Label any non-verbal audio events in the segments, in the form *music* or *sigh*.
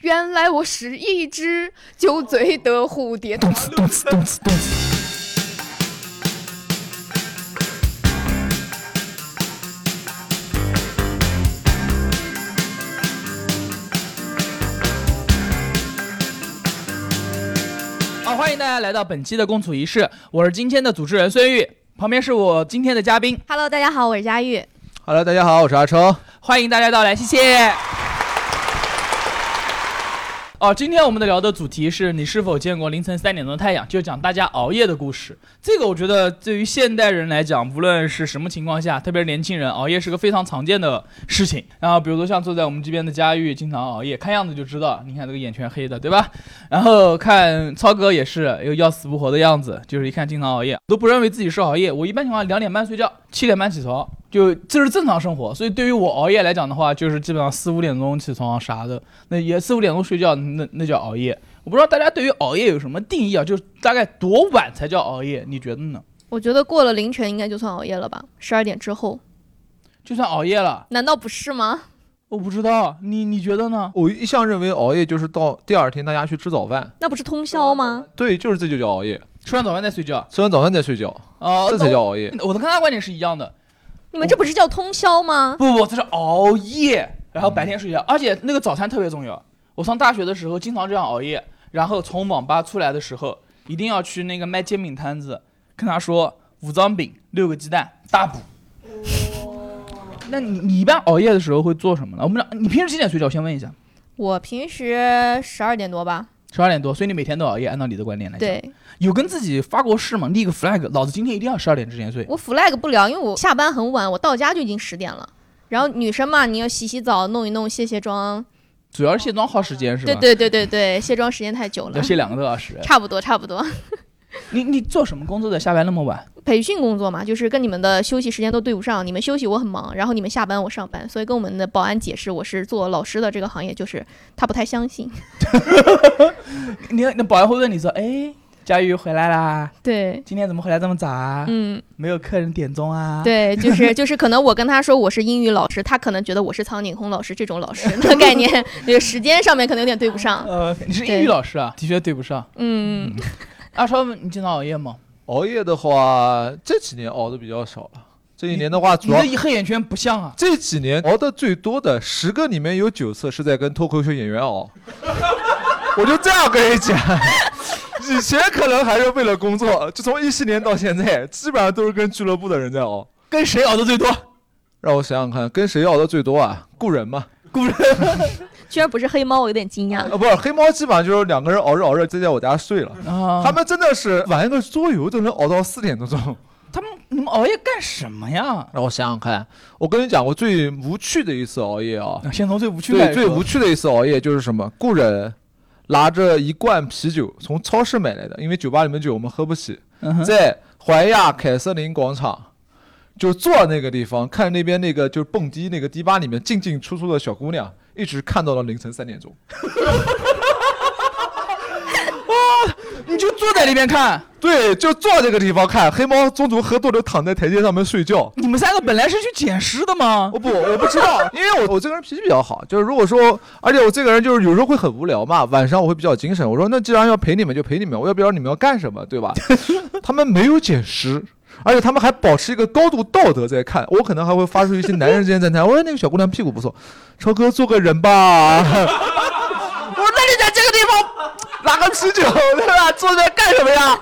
原来我是一只酒醉的蝴蝶。动次动次动次动次。好，欢迎大家来到本期的共处一室，我是今天的主持人孙玉，旁边是我今天的嘉宾，Hello，大家好，我是佳玉。Hello，大家好，我是阿超。欢迎大家到来，谢谢。哦，今天我们的聊的主题是你是否见过凌晨三点钟的太阳，就讲大家熬夜的故事。这个我觉得对于现代人来讲，无论是什么情况下，特别是年轻人，熬夜是个非常常见的事情。然后比如说像坐在我们这边的佳玉，经常熬夜，看样子就知道，你看这个眼圈黑的，对吧？然后看超哥也是有要死不活的样子，就是一看经常熬夜，都不认为自己是熬夜。我一般情况两点半睡觉，七点半起床，就这是正常生活。所以对于我熬夜来讲的话，就是基本上四五点钟起床啥的，那也四五点钟睡觉，那那叫熬夜。我不知道大家对于熬夜有什么定义啊？就是大概多晚才叫熬夜？你觉得呢？我觉得过了凌晨应该就算熬夜了吧，十二点之后，就算熬夜了，难道不是吗？我不知道，你你觉得呢？我一向认为熬夜就是到第二天大家去吃早饭，那不是通宵吗？对，就是这就叫熬夜。吃完早饭再睡觉，吃完早饭再睡觉，哦，这才叫熬夜。我的跟他观点是一样的。你们这不是叫通宵吗？不不，这是熬夜，然后白天睡觉，而且那个早餐特别重要。我上大学的时候经常这样熬夜，然后从网吧出来的时候，一定要去那个卖煎饼摊子，跟他说五张饼，六个鸡蛋，大补。那你你一般熬夜的时候会做什么呢？我们俩，你平时几点睡觉？我先问一下。我平时十二点多吧。十二点多，所以你每天都熬夜。按照你的观点来讲，对有跟自己发过誓吗？立个 flag，老子今天一定要十二点之前睡。我 flag 不了，因为我下班很晚，我到家就已经十点了。然后女生嘛，你要洗洗澡、弄一弄、卸卸妆。主要是卸妆耗时间是吧？对对对对对，卸妆时间太久了要。卸两个多小时。差不多差不多。*laughs* 你你做什么工作的？下班那么晚？培训工作嘛，就是跟你们的休息时间都对不上。你们休息我很忙，然后你们下班我上班，所以跟我们的保安解释我是做老师的这个行业，就是他不太相信。*laughs* 你那保安会问你说：“哎，佳玉回来啦，对，今天怎么回来这么早啊？嗯，没有客人点钟啊？”，对，就是就是，可能我跟他说我是英语老师，他可能觉得我是苍井空老师这种老师的概念，那个时间上面可能有点对不上。*laughs* 呃，你是英语老师啊，的确对不上。嗯，阿超，你经常熬夜吗？熬夜的话，这几年熬的比较少了。这一年的话，主要你的黑眼圈不像啊。这几年熬的最多的十个里面有九次是在跟脱口秀演员熬。*laughs* 我就这样跟你讲，*laughs* 以前可能还是为了工作，就从一七年到现在，基本上都是跟俱乐部的人在熬。跟谁熬的最多？让我想想看，跟谁熬的最多啊？雇人嘛，居然不是黑猫，我有点惊讶。啊，不是黑猫，基本上就是两个人熬着熬着，就在我家睡了。啊，他们真的是玩一个桌游都能熬到四点多钟。*laughs* 他们你们熬夜干什么呀？让我想想看，我跟你讲，我最无趣的一次熬夜啊，先从最无趣的对，最无趣的一次熬夜就是什么？雇人拿着一罐啤酒从超市买来的，因为酒吧里面酒我们喝不起，嗯在怀亚凯瑟琳广场。就坐那个地方，看那边那个就是蹦迪那个迪吧里面进进出出的小姑娘，一直看到了凌晨三点钟。*laughs* 你就坐在那边看。对，就坐这个地方看。黑猫中途喝多了，躺在台阶上面睡觉。你们三个本来是去捡尸的吗？我不，我不知道，因为我我这个人脾气比较好，就是如果说，而且我这个人就是有时候会很无聊嘛，晚上我会比较精神。我说那既然要陪你们就陪你们，我也不知道你们要干什么，对吧？*laughs* 他们没有捡尸，而且他们还保持一个高度道德在看。我可能还会发出一些男人之间赞叹，*laughs* 我说那个小姑娘屁股不错，超哥做个人吧。*laughs* 我说那你在这个地方拿个啤酒，对吧？坐在干什么呀？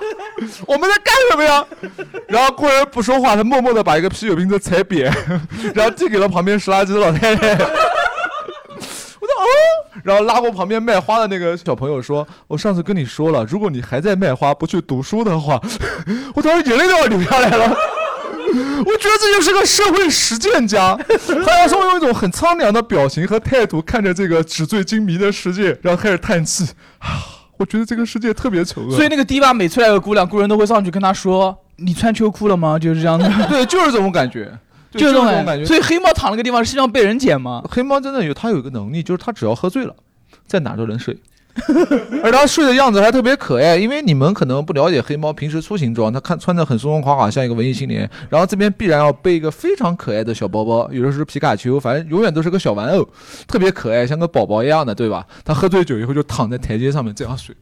我们在干什么呀？然后工人不说话，他默默的把一个啤酒瓶子踩扁，*laughs* 然后递给了旁边拾垃圾的老太太。哦，然后拉过旁边卖花的那个小朋友说：“我上次跟你说了，如果你还在卖花不去读书的话，*laughs* 我当时眼泪都要流下来了。*laughs* ”我觉得这就是个社会实践家，他要说用一种很苍凉的表情和态度看着这个纸醉金迷的世界，然后开始叹气。啊 *sighs* 我觉得这个世界特别丑恶。所以那个迪吧每出来个姑娘，姑人都会上去跟他说：“你穿秋裤了吗？”就是这样子，*laughs* 对，就是这种感觉，对就是这种感觉。所以黑猫躺那个地方是希望被人捡吗？黑猫真的有，它有一个能力，就是它只要喝醉了，在哪都能睡。*laughs* 而它睡的样子还特别可爱，因为你们可能不了解黑猫平时出行装，它看穿的很松松垮垮，像一个文艺青年，然后这边必然要背一个非常可爱的小包包，有的是皮卡丘，反正永远都是个小玩偶，特别可爱，像个宝宝一样的，对吧？它喝醉酒以后就躺在台阶上面这样睡。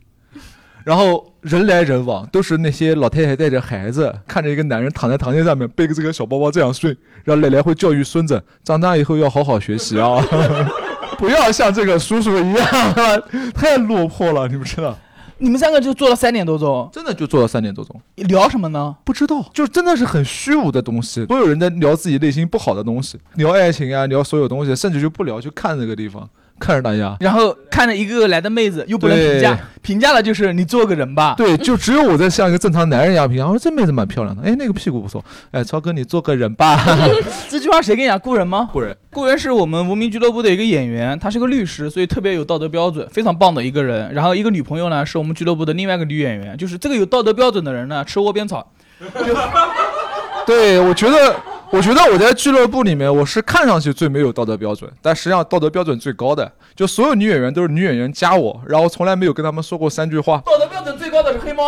然后人来人往，都是那些老太太带着孩子，看着一个男人躺在台阶上面背个这个小包包这样睡，然后奶奶会教育孙子，长大以后要好好学习啊，*laughs* 不要像这个叔叔一样，*laughs* 太落魄了，你们知道？你们三个就做到三点多钟，真的就做到三点多钟，聊什么呢？不知道，就真的是很虚无的东西，所有人在聊自己内心不好的东西，聊爱情啊，聊所有东西，甚至就不聊，就看这个地方。看着大家，然后看着一个个来的妹子，又不能评价，评价了就是你做个人吧。对，就只有我在像一个正常男人一样评价。我说这妹子蛮漂亮的，哎，那个屁股不错。哎，超哥你做个人吧。*laughs* 这句话谁跟你讲？雇人吗？雇人，雇人是我们无名俱乐部的一个演员，他是个律师，所以特别有道德标准，非常棒的一个人。然后一个女朋友呢，是我们俱乐部的另外一个女演员，就是这个有道德标准的人呢，吃窝边草。*laughs* 对，我觉得。我觉得我在俱乐部里面，我是看上去最没有道德标准，但实际上道德标准最高的。就所有女演员都是女演员加我，然后从来没有跟他们说过三句话。道德标准最高的是黑猫，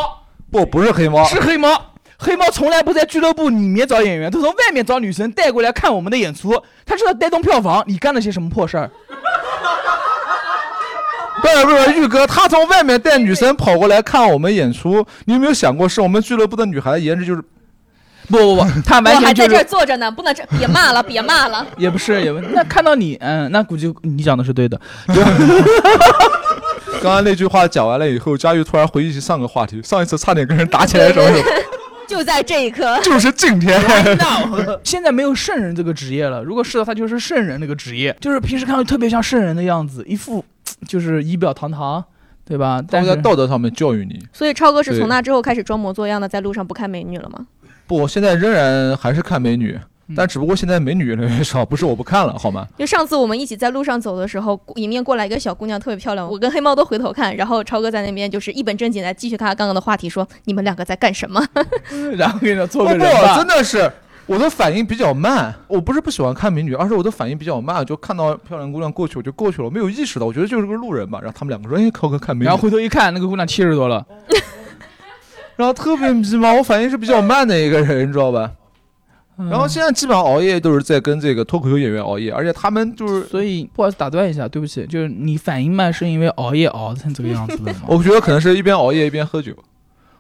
不，不是黑猫，是黑猫。黑猫从来不在俱乐部里面找演员，他从外面找女生带过来看我们的演出，他知道带动票房。你干了些什么破事儿？*laughs* 不是不是，玉哥，他从外面带女生跑过来看我们演出，你有没有想过，是我们俱乐部的女孩颜值就是。不不不，*laughs* 他完全我还在这儿坐着呢，不能这别骂了，别骂了。也不是，也不 *laughs* 那看到你，嗯，那估计你讲的是对的。*laughs* 刚刚那句话讲完了以后，佳玉突然回忆起上个话题，上一次差点跟人打起来的时候。就在这一刻，就是今天。现在没有圣人这个职业了，如果是的，他就是圣人那个职业，就是平时看到特别像圣人的样子，一副就是仪表堂堂，对吧？但在道德上面教育你。所以超哥是从那之后开始装模作样的在路上不看美女了吗？不，现在仍然还是看美女，但只不过现在美女越来越少，不是我不看了，好吗？就上次我们一起在路上走的时候，迎面过来一个小姑娘，特别漂亮，我跟黑猫都回头看，然后超哥在那边就是一本正经的继续他刚刚的话题，说你们两个在干什么？*laughs* 然后给你做个人吧。真的是我的反应比较慢，我不是不喜欢看美女，而是我的反应比较慢，就看到漂亮姑娘过去我就过去了，没有意识到，我觉得就是个路人吧。然后他们两个说：“哎，超哥看美女。”然后回头一看，那个姑娘七十多了。然后特别迷茫，我反应是比较慢的一个人，你知道吧？然后现在基本上熬夜都是在跟这个脱口秀演员熬夜，而且他们就是……所以不好意思打断一下，对不起，就是你反应慢是因为熬夜熬成这个样子的吗？*laughs* 我觉得可能是一边熬夜一边喝酒，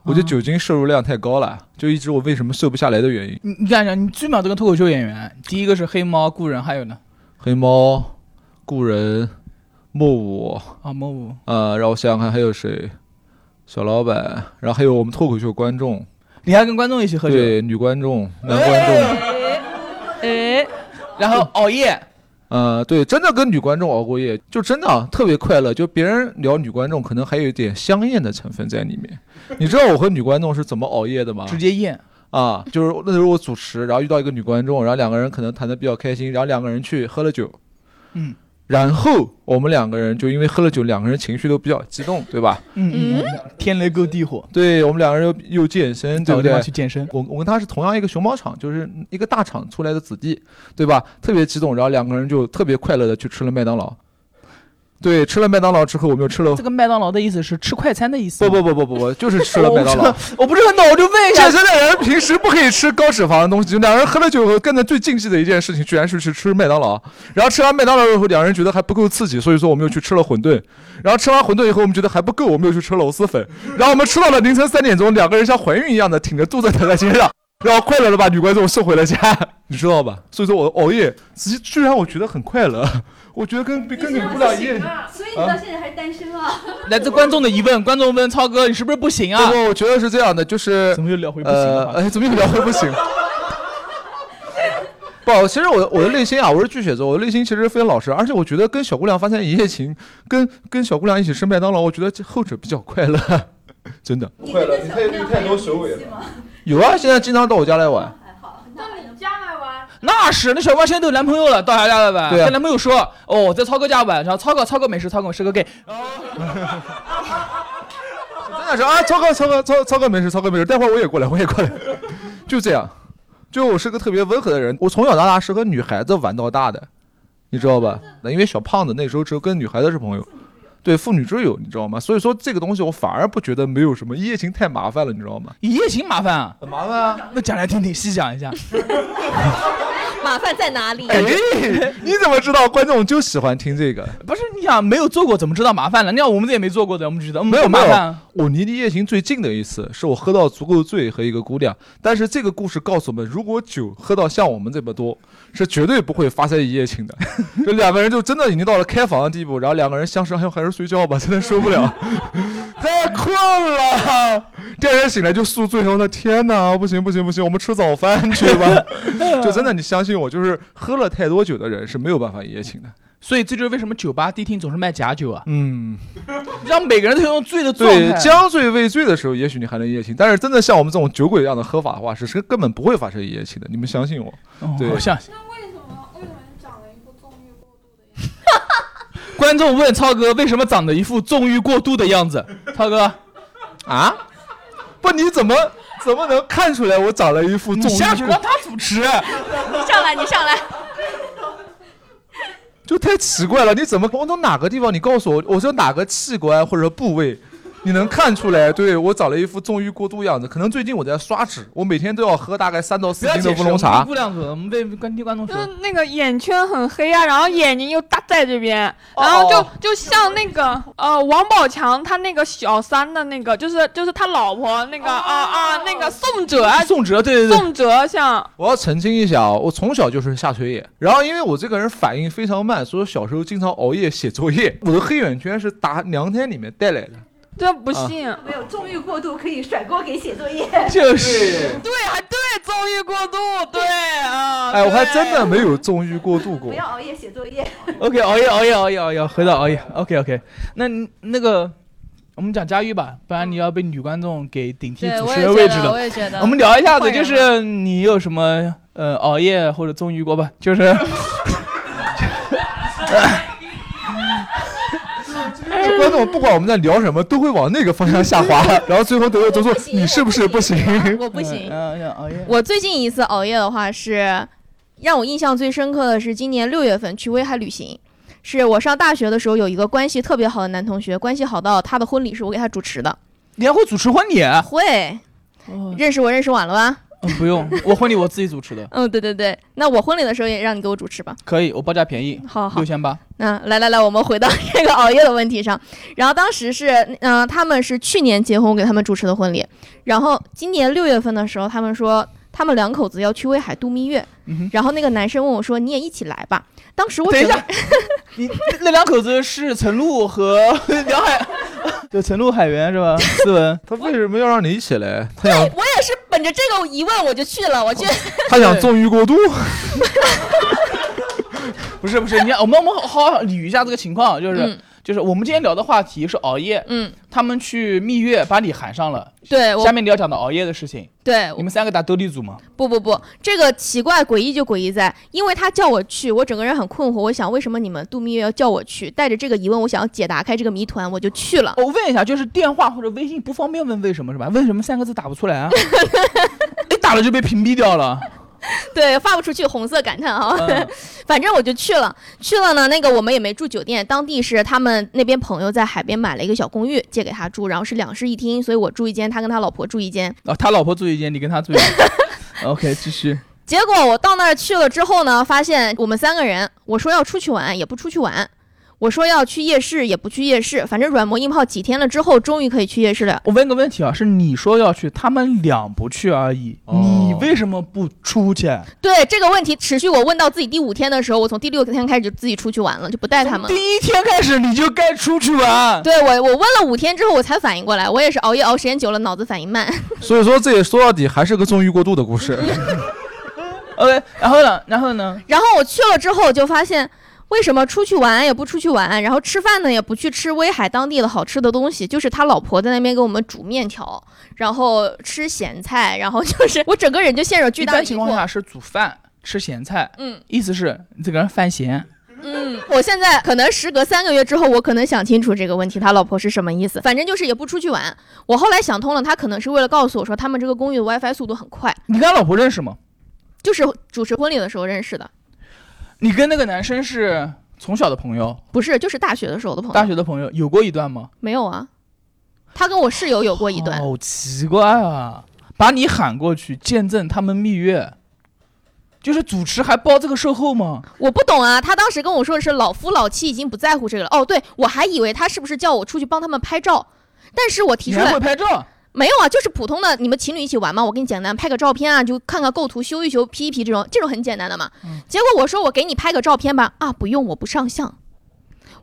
我觉得酒精摄入量太高了，就一直我为什么瘦不下来的原因。你你看一下，你基本上都跟脱口秀演员，第一个是黑猫故人，还有呢？黑猫故人莫武啊，莫武呃，让我想想看还有谁。小老板，然后还有我们脱口秀观众，你还跟观众一起喝酒？对，女观众、男观众，哎，然后熬夜，呃，对，真的跟女观众熬过夜，就真的特别快乐。就别人聊女观众，可能还有一点香艳的成分在里面。*laughs* 你知道我和女观众是怎么熬夜的吗？直接艳啊！就是那时候我主持，然后遇到一个女观众，然后两个人可能谈的比较开心，然后两个人去喝了酒，嗯。然后我们两个人就因为喝了酒，两个人情绪都比较激动，对吧？嗯嗯。天雷勾地火。对我们两个人又又健身，对不对？去健身。我我跟他是同样一个熊猫厂，就是一个大厂出来的子弟，对吧？特别激动，然后两个人就特别快乐的去吃了麦当劳。对，吃了麦当劳之后，我们又吃了。这个麦当劳的意思是吃快餐的意思。不不不不不不，就是吃了麦当劳。我不是很懂，我就问一下。健身的人平时不可以吃高脂肪的东西，就两人喝了酒后，干的最禁忌的一件事情，居然是去吃麦当劳。然后吃完麦当劳以后，两人觉得还不够刺激，所以说我们又去吃了馄饨。然后吃完馄饨以后，我们觉得还不够，我们又去吃了螺蛳粉。然后我们吃到了凌晨三点钟，两个人像怀孕一样的挺着肚子躺在街上，然后快乐的把女观众送回了家，*laughs* 你知道吧？所以说我熬夜，居居然我觉得很快乐。*laughs* 我觉得跟跟你不一样，所以你到现在还单身啊？*laughs* 来自观众的疑问，观众问超哥，你是不是不行啊？不，我觉得是这样的，就是怎么又聊回不行了？哎，怎么又聊回不行？不，其实我我的内心啊，我是巨蟹座，我的内心其实非常老实，而且我觉得跟小姑娘发生一夜情，跟跟小姑娘一起吃麦当劳，我觉得后者比较快乐，真的。快乐，你太太多首尾了。有啊，现在经常到我家来玩。那是，那小瓜现在都有男朋友了，到他家了呗？跟男朋友说，哦，在超哥家玩，然后超哥，超哥没事，超哥是个 gay。*laughs* 真的是啊，超哥，超哥，超超哥没事，超哥没事，待会儿我也过来，我也过来。就这样，就我是个特别温和的人，我从小到大是和女孩子玩到大的，你知道吧？那因为小胖子那时候只有跟女孩子是朋友。对妇女之友，你知道吗？所以说这个东西我反而不觉得没有什么一夜情太麻烦了，你知道吗？一夜情麻烦啊，很麻烦啊！那讲来听听，细讲一下。*laughs* 麻烦在哪里？哎，你怎么知道观众就喜欢听这个？不是你想没有做过，怎么知道麻烦了？你看我们这也没做过的，我们就觉得嗯没有麻烦。我离一夜行最近的一次，是我喝到足够醉和一个姑娘。但是这个故事告诉我们，如果酒喝到像我们这么多，是绝对不会发生一夜情的。*laughs* 这两个人就真的已经到了开房的地步，然后两个人相识，还还是睡觉吧，真的受不了，*laughs* 太困了。第二天醒来就宿醉，然后呢，天哪，不行不行不行，我们吃早饭去吧。*laughs* 就真的，你相信我，就是喝了太多酒的人是没有办法一夜情的。所以这就是为什么酒吧迪厅总是卖假酒啊，嗯，让每个人都用醉的状对，将醉未醉的时候，也许你还能一夜情，但是真的像我们这种酒鬼一样的喝法的话，是是根本不会发生一夜情的。你们相信我？哦对我相信。那为什么为什么你长了一副纵欲过度的样子？*laughs* 观众问超哥为什么长得一副纵欲过度的样子？超哥，啊？不，你怎么怎么能看出来我长了一副你纵欲过下去让他主持。你 *laughs* 上来，你上来。就太奇怪了，你怎么我从哪个地方？你告诉我，我说哪个器官或者部位，你能看出来？对我找了一副纵欲过度样子。可能最近我在刷脂，我每天都要喝大概三到四斤的乌龙茶们。不两个，我们被观听观众说就是。那个眼圈很黑啊，然后眼睛又大在这边，然后就哦就像那个呃王宝强他那个小三的那个，就是就是他老婆那个啊啊那个宋哲啊，宋哲，对对对，宋哲像我要澄清一下啊，我从小就是下垂眼，然后因为我这个人反应非常慢，所以小时候经常熬夜写作业。我的黑眼圈是打两天里面带来的。这不信，没有纵欲过度可以甩锅给写作业。就是对还对纵欲过度，对啊，哎，我还真的没有纵欲过度过不。要熬夜写作业。OK，熬夜熬夜熬夜熬夜，回到熬夜。OK OK，那你那个我们讲佳玉吧，不然你要被女观众给顶替，主持我也觉得，人位置的我。也觉得。我们聊一下子，就是你有什么呃熬夜或者纵欲过吧？就是 *laughs* *laughs* *laughs* 这观众不管我们在聊什么，都会往那个方向下滑，然后最后都都说你是不是不行？我不行。我最近一次熬夜的话是，让我印象最深刻的是今年六月份去威海旅行。是我上大学的时候有一个关系特别好的男同学，关系好到他的婚礼是我给他主持的。你还会主持婚礼？会哦，认识我认识晚了吧？嗯不用，*laughs* 我婚礼我自己主持的，嗯，对对对，那我婚礼的时候也让你给我主持吧。可以，我报价便宜，好好六，千八。那来来来，我们回到这个熬夜的问题上。然后当时是，嗯、他们是去年结婚，我给他们主持的婚礼。然后今年六月份的时候，他们说他们两口子要去威海度蜜月。然后那个男生问我说：“你也一起来吧？”当时我等一下，你那两口子是陈露和 *laughs* 梁海，*laughs* 就陈露、海源是吧？思文，他为什么要让你一起来？他想我也是本着这个疑问我就去了。我去，他想纵欲过度？*laughs* 不是不是，你看我们我们好好捋一下这个情况，就是、嗯就是我们今天聊的话题是熬夜，嗯，他们去蜜月把你喊上了，对下面你要讲的熬夜的事情，对你们三个打斗地主吗？不不不，这个奇怪诡异就诡异在，因为他叫我去，我整个人很困惑。我想为什么你们度蜜月要叫我去？带着这个疑问，我想要解答开这个谜团，我就去了。我问一下，就是电话或者微信不方便问为什么是吧？为什么三个字打不出来啊？一 *laughs* 打了就被屏蔽掉了。*laughs* 对，发不出去，红色感叹啊。嗯 *laughs* 反正我就去了，去了呢。那个我们也没住酒店，当地是他们那边朋友在海边买了一个小公寓借给他住，然后是两室一厅，所以我住一间，他跟他老婆住一间。啊，他老婆住一间，你跟他住一间。*laughs* OK，继续。结果我到那儿去了之后呢，发现我们三个人，我说要出去玩也不出去玩，我说要去夜市也不去夜市，反正软磨硬泡几天了之后，终于可以去夜市了。我问个问题啊，是你说要去，他们俩不去而已，哦你为什么不出去？对这个问题持续，我问到自己第五天的时候，我从第六天开始就自己出去玩了，就不带他们。第一天开始你就该出去玩。对我，我问了五天之后，我才反应过来，我也是熬夜熬时间久了，脑子反应慢。*laughs* 所以说这也说到底还是个纵欲过度的故事。*laughs* OK，然后呢？然后呢？然后我去了之后，就发现为什么出去玩也不出去玩，然后吃饭呢也不去吃威海当地的好吃的东西，就是他老婆在那边给我们煮面条，然后吃咸菜，然后就是我整个人就陷入巨大的疑惑。*laughs* 般情况下是煮饭吃咸菜，嗯意思是你这个人犯咸。嗯，我现在可能时隔三个月之后，我可能想清楚这个问题，他老婆是什么意思。反正就是也不出去玩。我后来想通了，他可能是为了告诉我说，他们这个公寓的 WiFi 速度很快，你跟他老婆认识吗？就是主持婚礼的时候认识的。你跟那个男生是从小的朋友，不是，就是大学的时候的朋友。大学的朋友有过一段吗？没有啊，他跟我室友有过一段。好奇怪啊！把你喊过去见证他们蜜月，就是主持还包这个售后吗？我不懂啊，他当时跟我说的是老夫老妻已经不在乎这个了。哦，对，我还以为他是不是叫我出去帮他们拍照，但是我提出来会拍照？没有啊，就是普通的你们情侣一起玩嘛，我给你简单拍个照片啊，就看看构图修一修 P 一 P 这种，这种很简单的嘛。嗯结果我说我给你拍个照片吧，啊不用，我不上相。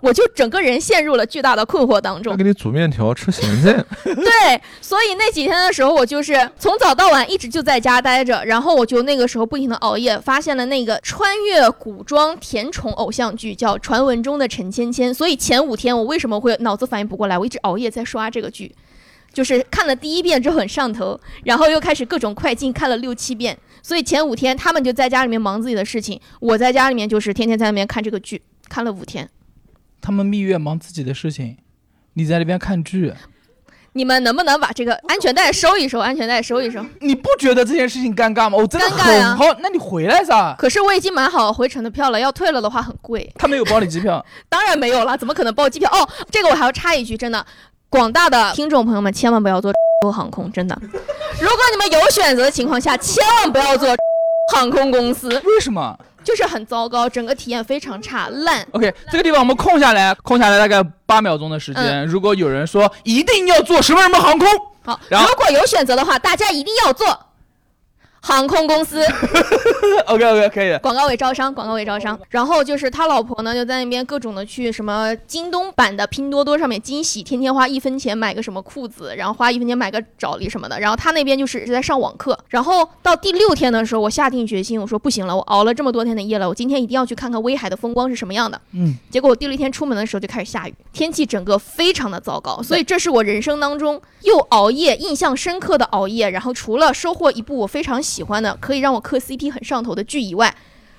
我就整个人陷入了巨大的困惑当中他。给你煮面条吃咸菜，*laughs* 对，所以那几天的时候，我就是从早到晚一直就在家待着，然后我就那个时候不停的熬夜，发现了那个穿越古装甜宠偶像剧叫《传闻中的陈芊芊》，所以前五天我为什么会脑子反应不过来？我一直熬夜在刷这个剧，就是看了第一遍之后很上头，然后又开始各种快进看了六七遍，所以前五天他们就在家里面忙自己的事情，我在家里面就是天天在那边看这个剧，看了五天。他们蜜月忙自己的事情，你在那边看剧，你们能不能把这个安全带收一收？安全带收一收。你不觉得这件事情尴尬吗？我真的好，那你回来噻。可是我已经买好回程的票了，要退了的话很贵。他没有包你机票，*laughs* 当然没有了，怎么可能包机票？哦，这个我还要插一句，真的，广大的听众朋友们千万不要坐 *laughs* 航空，真的。如果你们有选择的情况下，千万不要坐 *laughs* 航空公司，为什么就是很糟糕，整个体验非常差，烂。？OK，这个地方我们空下来，空下来大概八秒钟的时间。如果有人说一定要坐什么什么航空，好，如果有选择的话，大家一定要坐航空公司。*laughs* OK OK 可以。广告位招商，广告位招商。然后就是他老婆呢，就在那边各种的去什么京东版的拼多多上面惊喜，天天花一分钱买个什么裤子，然后花一分钱买个找礼什么的。然后他那边就是在上网课。然后到第六天的时候，我下定决心，我说不行了，我熬了这么多天的夜了，我今天一定要去看看威海的风光是什么样的。嗯，结果我第六天出门的时候就开始下雨，天气整个非常的糟糕，所以这是我人生当中又熬夜印象深刻的熬夜。然后除了收获一部我非常喜欢的，可以让我磕 CP 很上头的剧以外，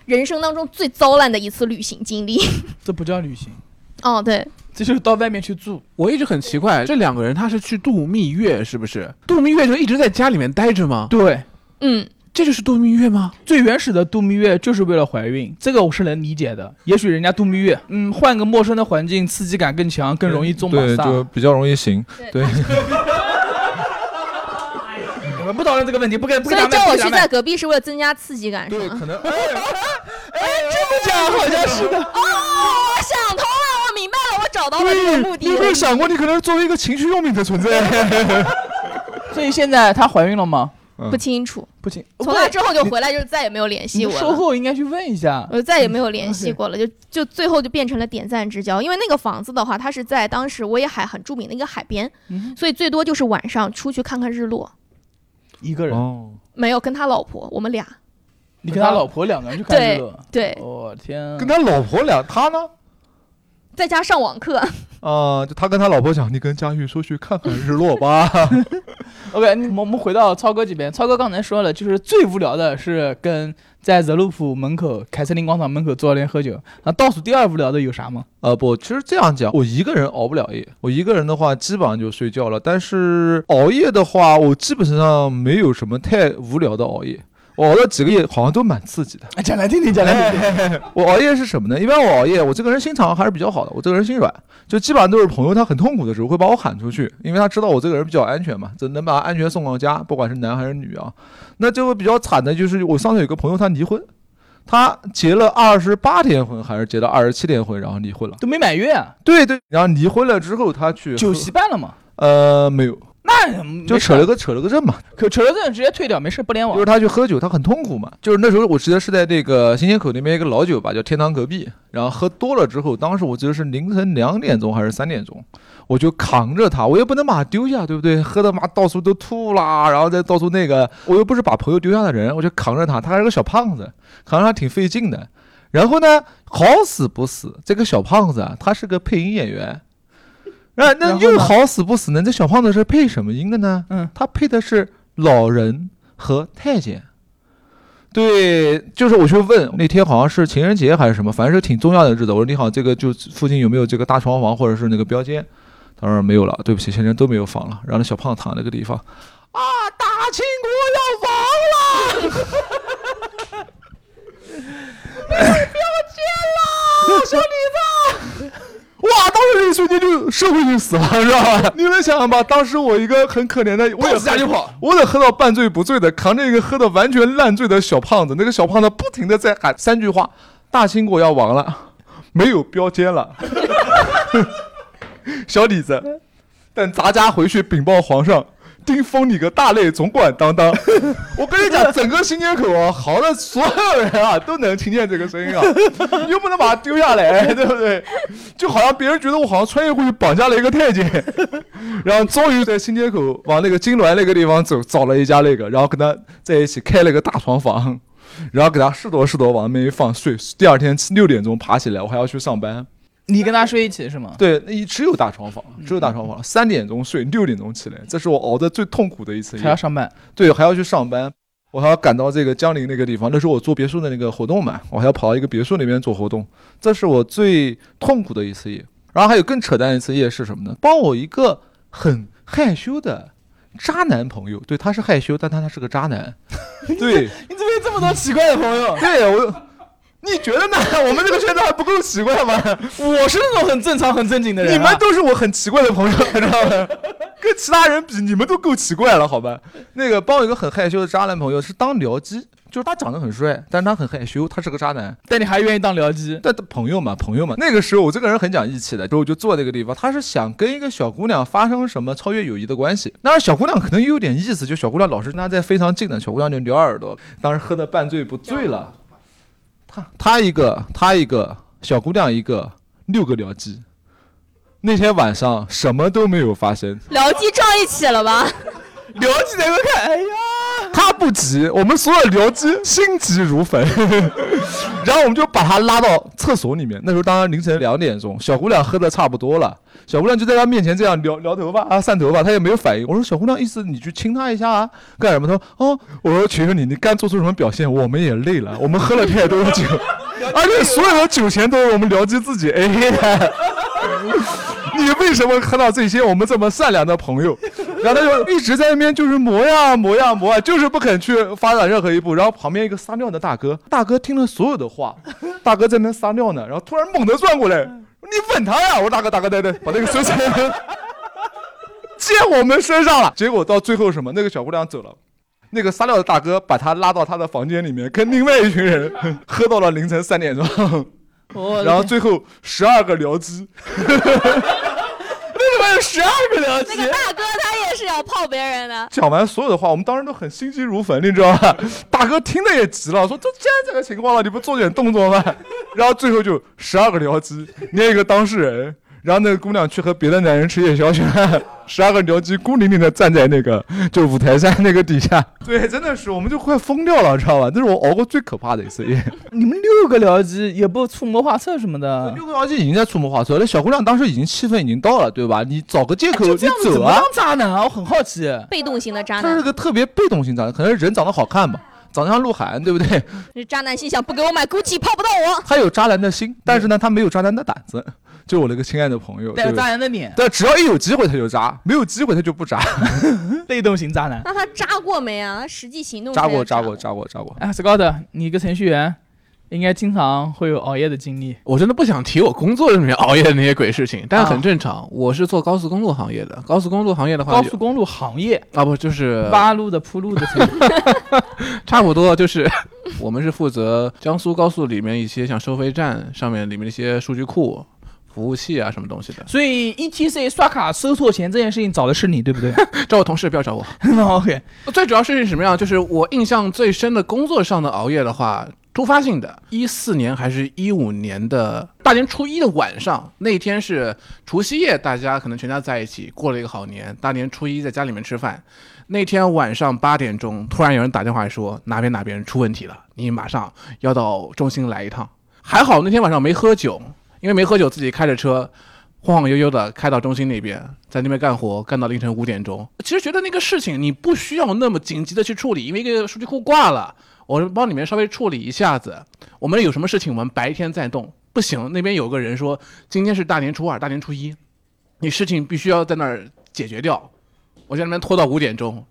人生当中最糟烂的一次旅行经历。*laughs* 这不叫旅行，*laughs* 哦，对，这就是到外面去住。我一直很奇怪，这两个人他是去度蜜月，是不是？度蜜月就一直在家里面待着吗？对，嗯，这就是度蜜月吗？最原始的度蜜月就是为了怀孕，这个我是能理解的。也许人家度蜜月，嗯，换个陌生的环境，刺激感更强，更容易中马对，萨。就比较容易行。对，*laughs* 不讨论这个问题，不跟不所以跟咱们叫我去在隔壁是为了增加刺激感，是对，吗？可能哎这么讲好像是的。哦，我想通了，我明白了，我找到了这个目的。你有没有想过，你可能是作为一个情趣用品的存在？*laughs* 所以现在她怀孕了吗？不清楚，不清，从那之后就回来，就是再也没有联系你我了。售后应该去问一下。我就再也没有联系过了，就就最后就变成了点赞之交。因为那个房子的话，它是在当时威海很著名的一个海边，嗯所以最多就是晚上出去看看日落。一个人，哦，没有跟他老婆，我们俩你跟他老婆两个人去看日落。对我天，跟他老婆俩，他呢？在家上网课。啊，就他跟他老婆讲，你跟佳玉说去看看日落吧。*laughs* OK，我们我们回到超哥这边，超哥刚才说了，就是最无聊的是跟在泽路普门口凯瑟琳广场门口坐那喝酒。那倒数第二无聊的有啥吗？呃，不，其实这样讲，我一个人熬不了夜。我一个人的话，基本上就睡觉了。但是熬夜的话，我基本上没有什么太无聊的熬夜。我熬了几个夜，好像都蛮刺激的。哎讲来听听，讲来听听。*laughs* 我熬夜是什么呢？一般我熬夜，我这个人心肠还是比较好的，我这个人心软，就基本上都是朋友他很痛苦的时候会把我喊出去，因为他知道我这个人比较安全嘛，这能把他安全送到家，不管是男还是女啊。那这个比较惨的就是我上次有个朋友他离婚，他结了二十八天婚还是结了二十七天婚，然后离婚了。都没满月啊，对对，然后离婚了之后他去酒席办了吗？呃没有，那就扯了，个扯了个证嘛，可扯了证直接退掉，没事不联网就是。他去喝酒，他很痛苦嘛。就是那时候我记得是在那个新街口那边一个老酒吧，叫天堂隔壁。然后喝多了之后，当时我记得是凌晨两点钟还是三点钟，我就扛着他，我又不能把他丢下，对不对？喝的妈到处都吐啦，然后再到处那个，我又不是把朋友丢下的人，我就扛着他，他还是个小胖子，扛着他挺费劲的。然后呢，好死不死，这个小胖子啊，他是个配音演员。啊，那又好死不死呢？这小胖子是配什么音的呢？嗯，他配的是老人和太监。对，就是我去问那天好像是情人节还是什么，反正是挺重要的日子。我说你好，这个就附近有没有这个大床房或者是那个标间？他说没有了，对不起，现在都没有房了。然后那小胖子躺那个地方，啊，大清国要亡了，*laughs* 没有标间了。小李子！哇，当时这一瞬间就社会性死亡，*laughs* 知道吧？你们想想吧？当时我一个很可怜的，我也蹦下就跑，我得喝到半醉不醉的，扛着一个喝的完全烂醉的小胖子，那个小胖子不停的在喊三句话：大清国要亡了，没有标间了，*laughs* 小李子，等咱家回去禀报皇上。定封你个大内总管当当，*laughs* 我跟你讲，整个新街口啊，好的所有人啊都能听见这个声音啊，*laughs* 又不能把它丢下来，*laughs* 对不对？就好像别人觉得我好像穿越过去绑架了一个太监，然后终于在新街口往那个金銮那个地方走，找了一家那个，然后跟他在一起开了个大床房，然后给他试多试多往那边一放睡，第二天六点钟爬起来，我还要去上班。你跟他睡一起是吗？对，一只有大床房，只有大床房，三点钟睡，六点钟起来，这是我熬的最痛苦的一次夜。还要上班，对，还要去上班，我还要赶到这个江陵那个地方，那是我做别墅的那个活动嘛，我还要跑到一个别墅那边做活动，这是我最痛苦的一次夜。然后还有更扯淡的一次夜是什么呢？帮我一个很害羞的渣男朋友，对，他是害羞，但他他是个渣男，*laughs* 对，你怎么有这么多奇怪的朋友？对我。你觉得呢？*laughs* 我们这个圈子还不够奇怪吗？我是那种很正常、很正经的人。你们都是我很奇怪的朋友，*laughs* 知道吗？跟其他人比，你们都够奇怪了，好吧？那个帮我一个很害羞的渣男朋友是当僚机，就是他长得很帅，但是他很害羞，他是个渣男。但你还愿意当僚机？但朋友嘛，朋友嘛。那个时候我这个人很讲义气的，之后就坐那个地方。他是想跟一个小姑娘发生什么超越友谊的关系。那小姑娘可能有点意思，就小姑娘老是跟他在非常近的，小姑娘就撩耳朵。当时喝的半醉不醉了。他他一个，他一个小姑娘一个，六个僚机。那天晚上什么都没有发生。僚机撞一起了吧？*laughs* 僚机在那看，哎呀，他不急，我们所有僚机心急如焚。*laughs* 然后我们就把他拉到厕所里面。那时候当然凌晨两点钟，小姑娘喝的差不多了。小姑娘就在他面前这样撩撩头发啊，散头发，他也没有反应。我说小姑娘，意思你去亲她一下啊，干什么？他说哦，我说求求你，你刚做出什么表现？我们也累了，我们喝了太多酒，*laughs* 而且所有的酒钱都是我们僚机自己 A 的。你为什么喝到这些？我们这么善良的朋友，然后他就一直在那边就是磨呀磨呀磨，就是不肯去发展任何一步。然后旁边一个撒尿的大哥，大哥听了所有的话，大哥在那撒尿呢，然后突然猛地转过来。你吻他呀！我说大哥，大哥，对对，把那个手机借我们身上了。结果到最后什么？那个小姑娘走了，那个撒尿的大哥把她拉到他的房间里面，跟另外一群人喝到了凌晨三点钟。然后最后十二个僚机。*laughs* 为什么有十二个僚机？那个大哥他也是要泡别人的。讲完所有的话，我们当时都很心急如焚，你知道吧？*laughs* 大哥听的也急了，说：“都既然这个情况了，你不做点动作吗？”然后最后就十二个僚机，捏一个当事人。然后那个姑娘去和别的男人吃夜宵去 *laughs* 了，十二个僚机孤零零的站在那个就五台山那个底下。对，真的是，我们就快疯掉了，知道吧？这是我熬过最可怕的一次夜。*laughs* 你们六个僚机也不出谋划策什么的？六个僚机已经在出谋划策，那小姑娘当时已经气氛已经到了，对吧？你找个借口你走啊？渣男啊！我很好奇，被动型的渣男。他是个特别被动型渣男，可能人长得好看吧。长得像鹿晗，对不对？*laughs* 这渣男心想：不给我买 GUCCI，泡不到我。他有渣男的心，但是呢，他没有渣男的胆子。就我那个亲爱的朋友，带着渣男的脸。但只要一有机会他就渣，没有机会他就不渣。*laughs* 被动型渣男。那他渣过没啊？他实际行动渣过，渣过，渣过，渣过。哎，Scott，你一个程序员。应该经常会有熬夜的经历。我真的不想提我工作里面 *laughs* 熬夜的那些鬼事情，但是很正常。我是做高速公路行业的，高速公路行业的话，高速公路行业啊，不就是挖路的、铺路的，*laughs* 差不多就是。我们是负责江苏高速里面一些像收费站上面里面的一些数据库、服务器啊什么东西的。所以 E T C 刷卡收错钱这件事情找的是你，对不对？*laughs* 找我同事，不要找我。*laughs* OK。最主要事情什么样？就是我印象最深的工作上的熬夜的话。突发性的，一四年还是一五年的大年初一的晚上，那天是除夕夜，大家可能全家在一起过了一个好年。大年初一在家里面吃饭，那天晚上八点钟，突然有人打电话说哪边哪边出问题了，你马上要到中心来一趟。还好那天晚上没喝酒，因为没喝酒，自己开着车晃晃悠悠的开到中心那边，在那边干活，干到凌晨五点钟。其实觉得那个事情你不需要那么紧急的去处理，因为一个数据库挂了。我帮里面稍微处理一下子，我们有什么事情我们白天再动。不行，那边有个人说今天是大年初二、大年初一，你事情必须要在那儿解决掉。我在那边拖到五点钟，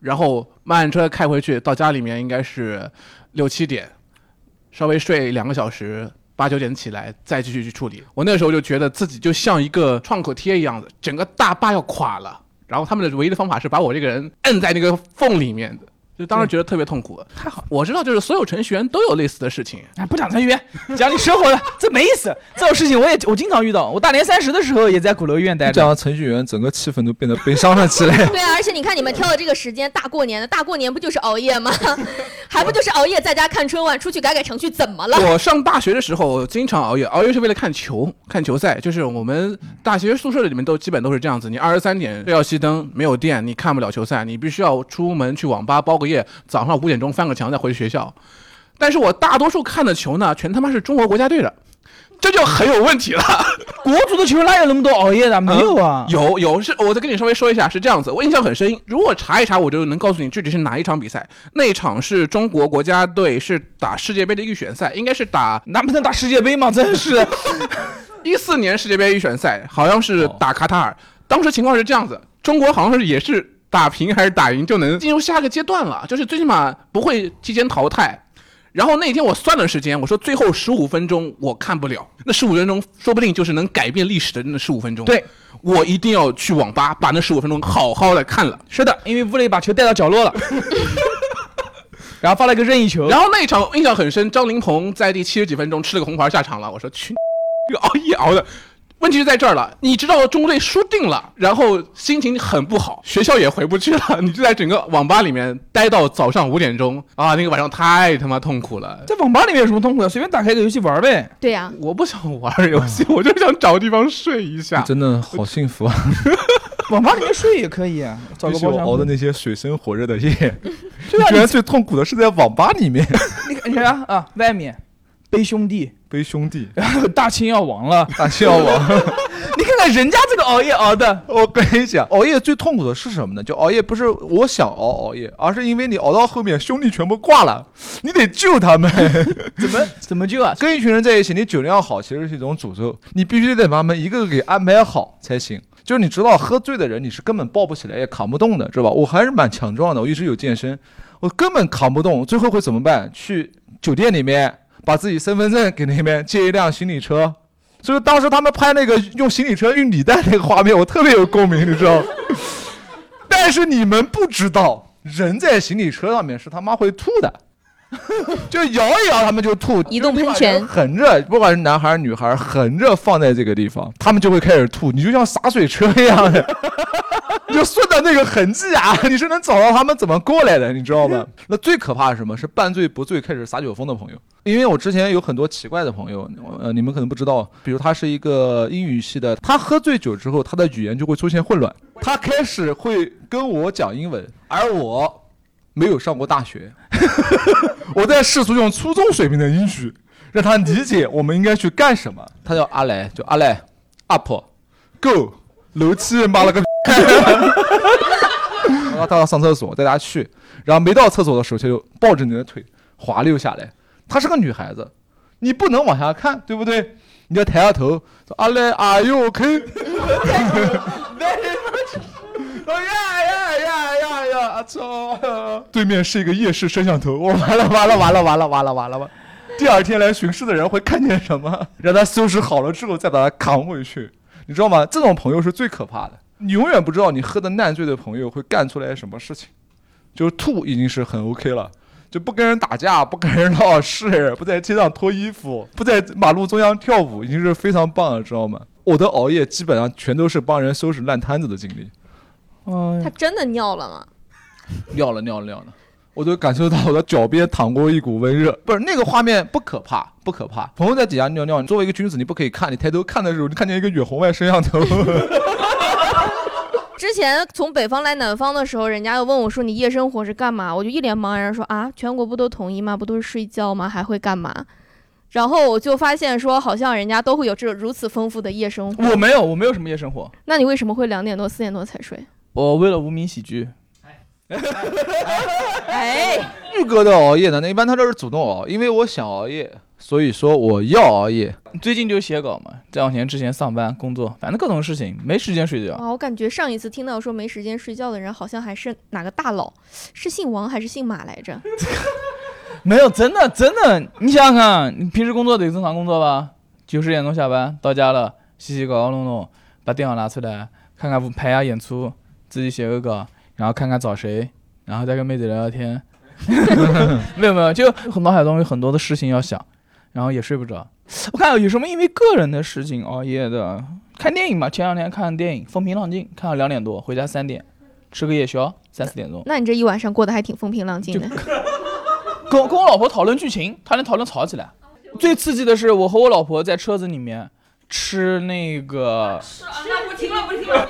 然后慢车开回去，到家里面应该是六七点，稍微睡两个小时，八九点起来再继续去处理。我那时候就觉得自己就像一个创口贴一样的，整个大坝要垮了。然后他们的唯一的方法是把我这个人摁在那个缝里面的，就当时觉得特别痛苦。太好，我知道，就是所有程序员都有类似的事情。哎，不讲程序员，*laughs* 讲你生活的，这没意思。这种事情我也我经常遇到。我大年三十的时候也在鼓楼医院待着。讲到程序员，整个气氛都变得悲伤了起来。*laughs* 对啊，而且你看你们挑的这个时间，大过年的，大过年不就是熬夜吗？*laughs* 还不就是熬夜在家看春晚，出去改改程序，怎么了？我上大学的时候经常熬夜，熬夜是为了看球、看球赛。就是我们大学宿舍里面都基本都是这样子，你二十三点要熄灯，没有电，你看不了球赛，你必须要出门去网吧包个夜，早上五点钟翻个墙再回学校。但是我大多数看的球呢，全他妈是中国国家队的，这就很有问题了。*laughs* 国足的球哪有那么多熬夜的？没有啊，有有是，我再跟你稍微说一下，是这样子，我印象很深。如果查一查，我就能告诉你具体是哪一场比赛。那一场是中国国家队是打世界杯的预选赛，应该是打那不能打世界杯吗？真是，*laughs* 一四年世界杯预选赛，好像是打卡塔尔。当时情况是这样子，中国好像是也是打平还是打赢就能进入下个阶段了，就是最起码不会提前淘汰。然后那天我算了时间，我说最后十五分钟我看不了，那十五分钟说不定就是能改变历史的那十五分钟。对，我一定要去网吧把那十五分钟好好的看了。是的，因为吴磊把球带到角落了，*laughs* 然后发了一个任意球。然后那一场印象很深，张琳芃在第七十几分钟吃了个红牌下场了。我说去，*laughs* 这个熬夜熬的。问题就在这儿了，你知道中国队输定了，然后心情很不好，学校也回不去了，*laughs* 你就在整个网吧里面待到早上五点钟啊！那个晚上太他妈痛苦了。在网吧里面有什么痛苦的？随便打开一个游戏玩呗。对呀、我不想玩游戏，*laughs* 我就想找个地方睡一下。真的好幸福啊！*laughs* 网吧里面睡也可以啊，找比起我个包厢熬的那些水深火热的夜，对啊，居然最痛苦的是在网吧里面你看你看啊啊，外面背兄弟，背兄弟然后 *laughs* 大清要亡了，大清要亡。*laughs* 你看看人家这个熬夜熬的，我跟你讲，熬夜最痛苦的是什么呢？就熬夜不是我想熬熬夜，而是因为你熬到后面兄弟全部挂了，你得救他们。*laughs* 怎么怎么救啊？跟一群人在一起，你酒量好其实是一种诅咒，你必须得把他们一个个给安排好才行。就是你知道，喝醉的人你是根本抱不起来也扛不动的，知道吧？我还是蛮强壮的，我一直有健身，我根本扛不动。最后会怎么办？去酒店里面把自己身份证给那边借一辆行李车。所以当时他们拍那个用行李车运礼袋那个画面，我特别有共鸣，你知道？*laughs* 但是你们不知道，人在行李车上面是他妈会吐的，*laughs* 就摇一摇他们就吐。移动喷泉横着，不管是男孩儿女孩儿，横着放在这个地方，他们就会开始吐。你就像洒水车一样的，你 *laughs* 就顺着那个痕迹啊，*laughs* 你是能找到他们怎么过来的，你知道吗？那最可怕是什么？是半醉不醉开始撒酒疯的朋友。因为我之前有很多奇怪的朋友，呃，你们可能不知道，比如他是一个英语系的，他喝醉酒之后，他的语言就会出现混乱，他开始会跟我讲英文，而我没有上过大学，*laughs* 我在试图用初中水平的英语让他理解我们应该去干什么。他叫阿来，就阿来，up，go，楼梯，妈了个，然后他要上厕所，带他去，然后没到厕所的时候，他就抱着你的腿滑溜下来。她是个女孩子，你不能往下看，对不对？你要抬下头，说阿来，Are you OK？*laughs* 哦呀呀呀呀呀！操！对面是一个夜视摄像头，我完了完了完了完了完了完了完了！第二天来巡视的人会看见什么？让他收拾好了之后再把他扛回去，你知道吗？这种朋友是最可怕的，你永远不知道你喝的烂醉的朋友会干出来什么事情。就是吐已经是很 OK 了。就不跟人打架，不跟人闹事，不在街上脱衣服，不在马路中央跳舞，已经是非常棒了，知道吗？我的熬夜基本上全都是帮人收拾烂摊子的经历。嗯他，真的尿了吗？尿了尿了尿了，我都感受到我的脚边淌过一股温热。不是那个画面不可怕，不可怕。朋友在底下尿尿，你作为一个君子，你不可以看，你抬头看的时候，你看见一个远红外摄像头。*laughs* 之前从北方来南方的时候，人家又问我说：“你夜生活是干嘛？”我就一脸茫然说：“啊，全国不都统一吗？不都是睡觉吗？还会干嘛？”然后我就发现说，好像人家都会有这种如此丰富的夜生活。我没有，我没有什么夜生活，那你为什么会两点多、四点多才睡？我为了无名喜剧。哎，玉哥的熬夜呢，那一般他都是主动熬，因为我想熬夜，所以说我要熬夜。最近就写稿嘛，再往前之前上班工作，反正各种事情，没时间睡觉。哇，我感觉上一次听到说没时间睡觉的人，好像还是哪个大佬，是姓王还是姓马来着？*laughs* 没有，真的真的，你想想看，你平时工作得正常工作吧？九十点钟下班到家了，洗洗搞搞弄弄，把电脑拿出来看看排下演出，自己写个稿，然后看看找谁，然后再跟妹子聊聊天。*laughs* 没有没有，就脑海中有很多的事情要想，然后也睡不着。我看有什么因为个人的事情熬夜的，看电影嘛，前两天看电影《风平浪静》，看到两点多，回家三点，吃个夜宵，三四点钟。那你这一晚上过得还挺风平浪静的。跟跟我老婆讨论剧情，她能讨论吵起来。最刺激的是，我和我老婆在车子里面吃那个，是啊，那不听了不听了。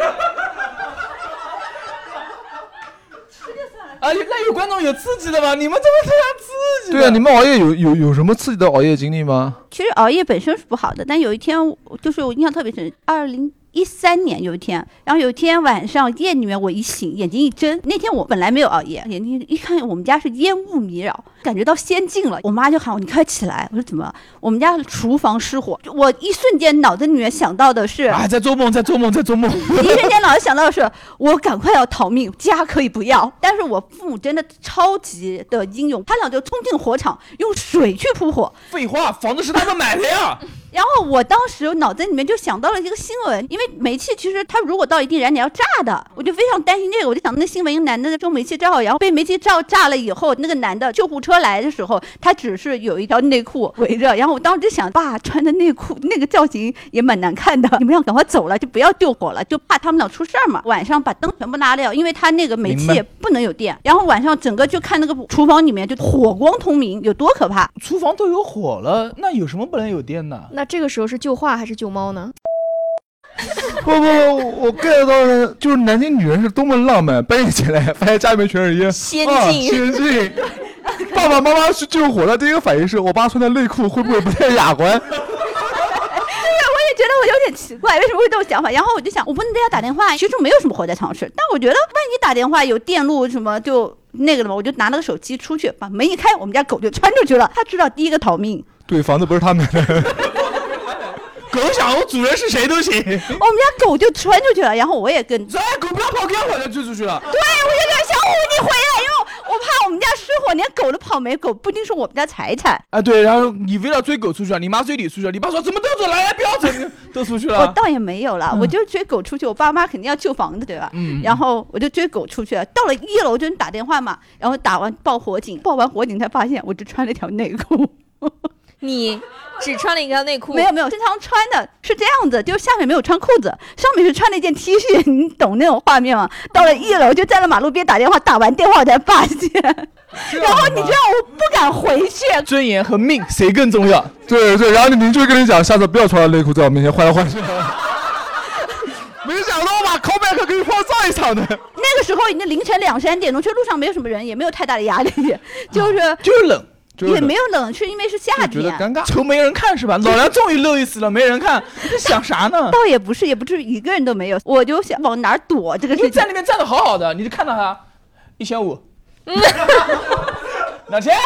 啊，那有观众有刺激的吗？你们怎么这样刺激？对啊，你们熬夜有有有什么刺激的熬夜经历吗？其实熬夜本身是不好的，但有一天就是我印象特别深，二零一三年有一天，然后有一天晚上夜里面我一醒，眼睛一睁，那天我本来没有熬夜，眼睛一看我们家是烟雾迷绕，感觉到仙境了。我妈就喊我你快起来，我说怎么？我们家厨房失火，就我一瞬间脑子里面想到的是，啊，在做梦，在做梦，在做梦。*laughs* 一瞬间脑子想到的是我赶快要逃命，家可以不要。但是我父母真的超级的英勇，他俩就冲进火场，用水去扑火。废话，房子是他们买的呀。然后我当时脑子里面就想到了一个新闻，因为煤气其实它如果到一定燃点要炸的，我就非常担心这个，我就想到那新闻一个男的在装煤气灶，然后被煤气灶炸了以后，那个男的救护车来的时候，他只是有一条内裤围着，然后我当时就想，爸穿的内裤那个造型也蛮难看的，你们要赶快走了，就不要救火了，就怕他们俩出事儿嘛。晚上把灯全部拉掉，因为他那个煤气不能有电，然后晚上整个就看那个厨房里面就火光通明，有多可怕。厨房都有火了，那有什么不能有电的？那这个时候是救画还是救猫呢？*laughs* 不不不，我 get 到了，就是南京女人是多么浪漫，半夜起来发现家里面全是烟，仙啊境仙境。爸爸妈妈去救火了，第一个反应是我爸穿的内裤会不会不太雅观？*laughs* 对我也觉得我有点奇怪，为什么会这种想法？然后我就想，我不能在家打电话，其实没有什么火灾常识。但我觉得，万一打电话有电路什么就那个了嘛，我就拿了个手机出去，把门一开，我们家狗就窜出去了。它知道第一个逃命，对，房子不是他们的。狗想我主人是谁都行。我们家狗就窜出去了。然后我也跟，对，哎，狗不要跑，给我就追出去了。对我就跟小虎你回来，因为我怕我们家失火，连狗都跑没，狗不一定是我们家财产。啊，对，然后你为了追狗出去了，你妈追你出去了，你爸说怎么都走来，来不要走，都出去了。我倒也没有了，我就追狗出去，我爸妈肯定要救房子，对吧？嗯然后我就追狗出去了，到了一楼就打电话嘛，然后打完报火警，报完火警才发现我只穿了一条内裤。你只穿了一条内裤，没有没有，经常穿的是这样子，就是下面没有穿裤子，上面是穿了一件 T 恤，你懂那种画面吗？到了一楼就站在马路边打电话，打完电话我才发现，然后你知道我不敢回去，尊严和命谁更重要？对对，然后你明确跟你讲，下次不要穿内裤在我面前换来换去。没想到我把 callback 给你放上一场的，那个时候已经凌晨两三点钟，其实路上没有什么人，也没有太大的压力，就是就是冷，就是也没有冷，却因为是夏天。觉得尴尬。球没人看是吧？*laughs* 老梁终于乐意死了，没人看，你想啥呢？倒也不是，也不至于一个人都没有，我就想往哪儿躲这个事情你在。那边站的好好的，你就看到他一千五，*laughs* 两千，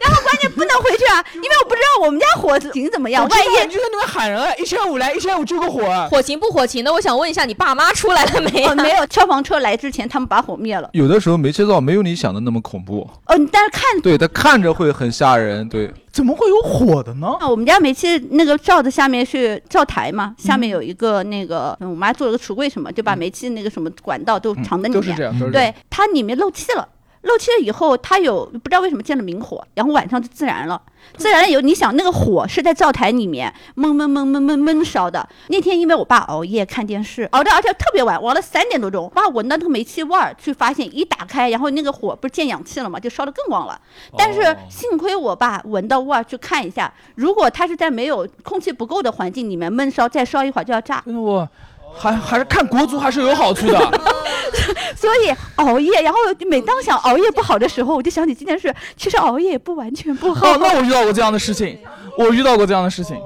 然后关键不能回去啊，因为我不知道我们家火情怎么样，万一你就在那边喊人，一千五来，一千五救个火。火情不火情的，我想问一下，你爸妈出来了没有？哦没有消防车来之前，他们把火灭了。有的时候煤气灶没有你想的那么恐怖，嗯，但是看对，它看着会很吓人，对。怎么会有火的呢？啊，我们家煤气那个灶的下面是灶台嘛，下面有一个那个，嗯我妈做了个橱柜什么，就把煤气那个什么管道都藏在里面。都是这样，都是这样。对，它里面漏气了。漏气了以后，它有不知道为什么见了明火，然后晚上就自燃了。自燃了以后，你想那个火是在灶台里面闷闷闷闷闷闷烧的。那天因为我爸熬夜看电视，熬到而且特别晚，熬到三点多钟，爸闻到那个煤气味儿，去发现一打开，然后那个火不是见氧气了嘛，就烧得更旺了。但是哦幸亏我爸闻到味儿去看一下，如果他是在没有空气不够的环境里面闷烧，再烧一会儿就要炸。真的我还还是看国足还是有好处的。*laughs* 所以熬夜，然后每当想熬夜不好的时候，我就想起这件事，其实熬夜也不完全不好。哦，那我遇到过这样的事情，我遇到过这样的事情。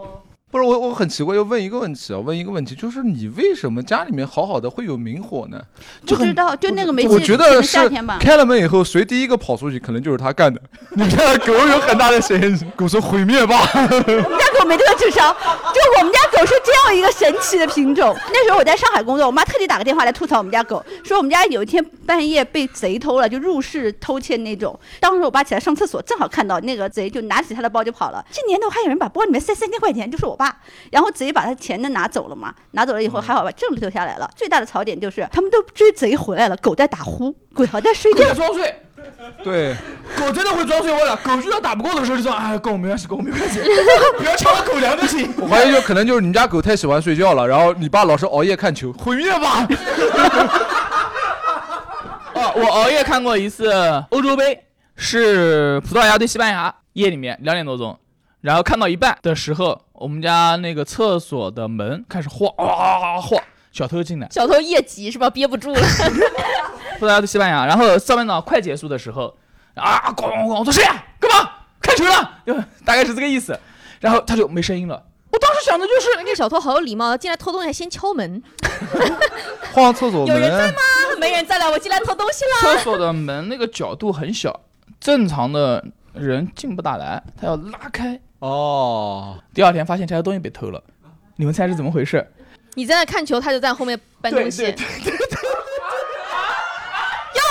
不是我，我很奇怪，要问一个问题啊，问一个问题，就是你为什么家里面好好的会有明火呢？不知道，就那个煤气，我觉得是夏天吧。开了门以后，谁第一个跑出去，可能就是他干的。你看狗有很大的嫌疑，狗说毁灭吧。我们家狗没这个智商，就我们家狗是这样一个神奇的品种。那时候我在上海工作，我妈特地打个电话来吐槽我们家狗，说我们家有一天半夜被贼偷了，就入室偷窃那种。当时我爸起来上厕所，正好看到那个贼就拿起他的包就跑了。这年头还有人把包里面塞三千块钱，就是我爸。然后贼把他钱呢拿走了嘛，拿走了以后还好把证留下来了。最大的槽点就是他们都追贼回来了，狗在打呼，狗还在睡觉在。装睡，对，狗真的会装睡。我了，狗遇到打不过的时候就说：“哎，狗没关系，狗没关系，*laughs* 不要抢我狗粮就行。我怀疑就可能就是你们家狗太喜欢睡觉了，然后你爸老是熬夜看球，毁灭吧。*laughs* ”哦，我熬夜看过一次欧洲杯，是葡萄牙对西班牙，夜里面两点多钟，然后看到一半的时候，我们家那个厕所的门开始晃啊晃，小偷进来，小偷夜急是吧？憋不住了，葡萄牙对西班牙，然后上半场快结束的时候，啊咣咣咣，我说谁呀？干嘛？开球了？大概是这个意思，然后他就没声音了。我当时想的就是那个小偷好有礼貌，进来偷东西还先敲门。晃厕所有人在，吗？没人在了，我进来偷东西了。厕所的门那个角度很小，正常的人进不大来，他要拉开。哦，第二天发现这些东西被偷了，你们猜是怎么回事？你在那看球，他就在后面搬东西。要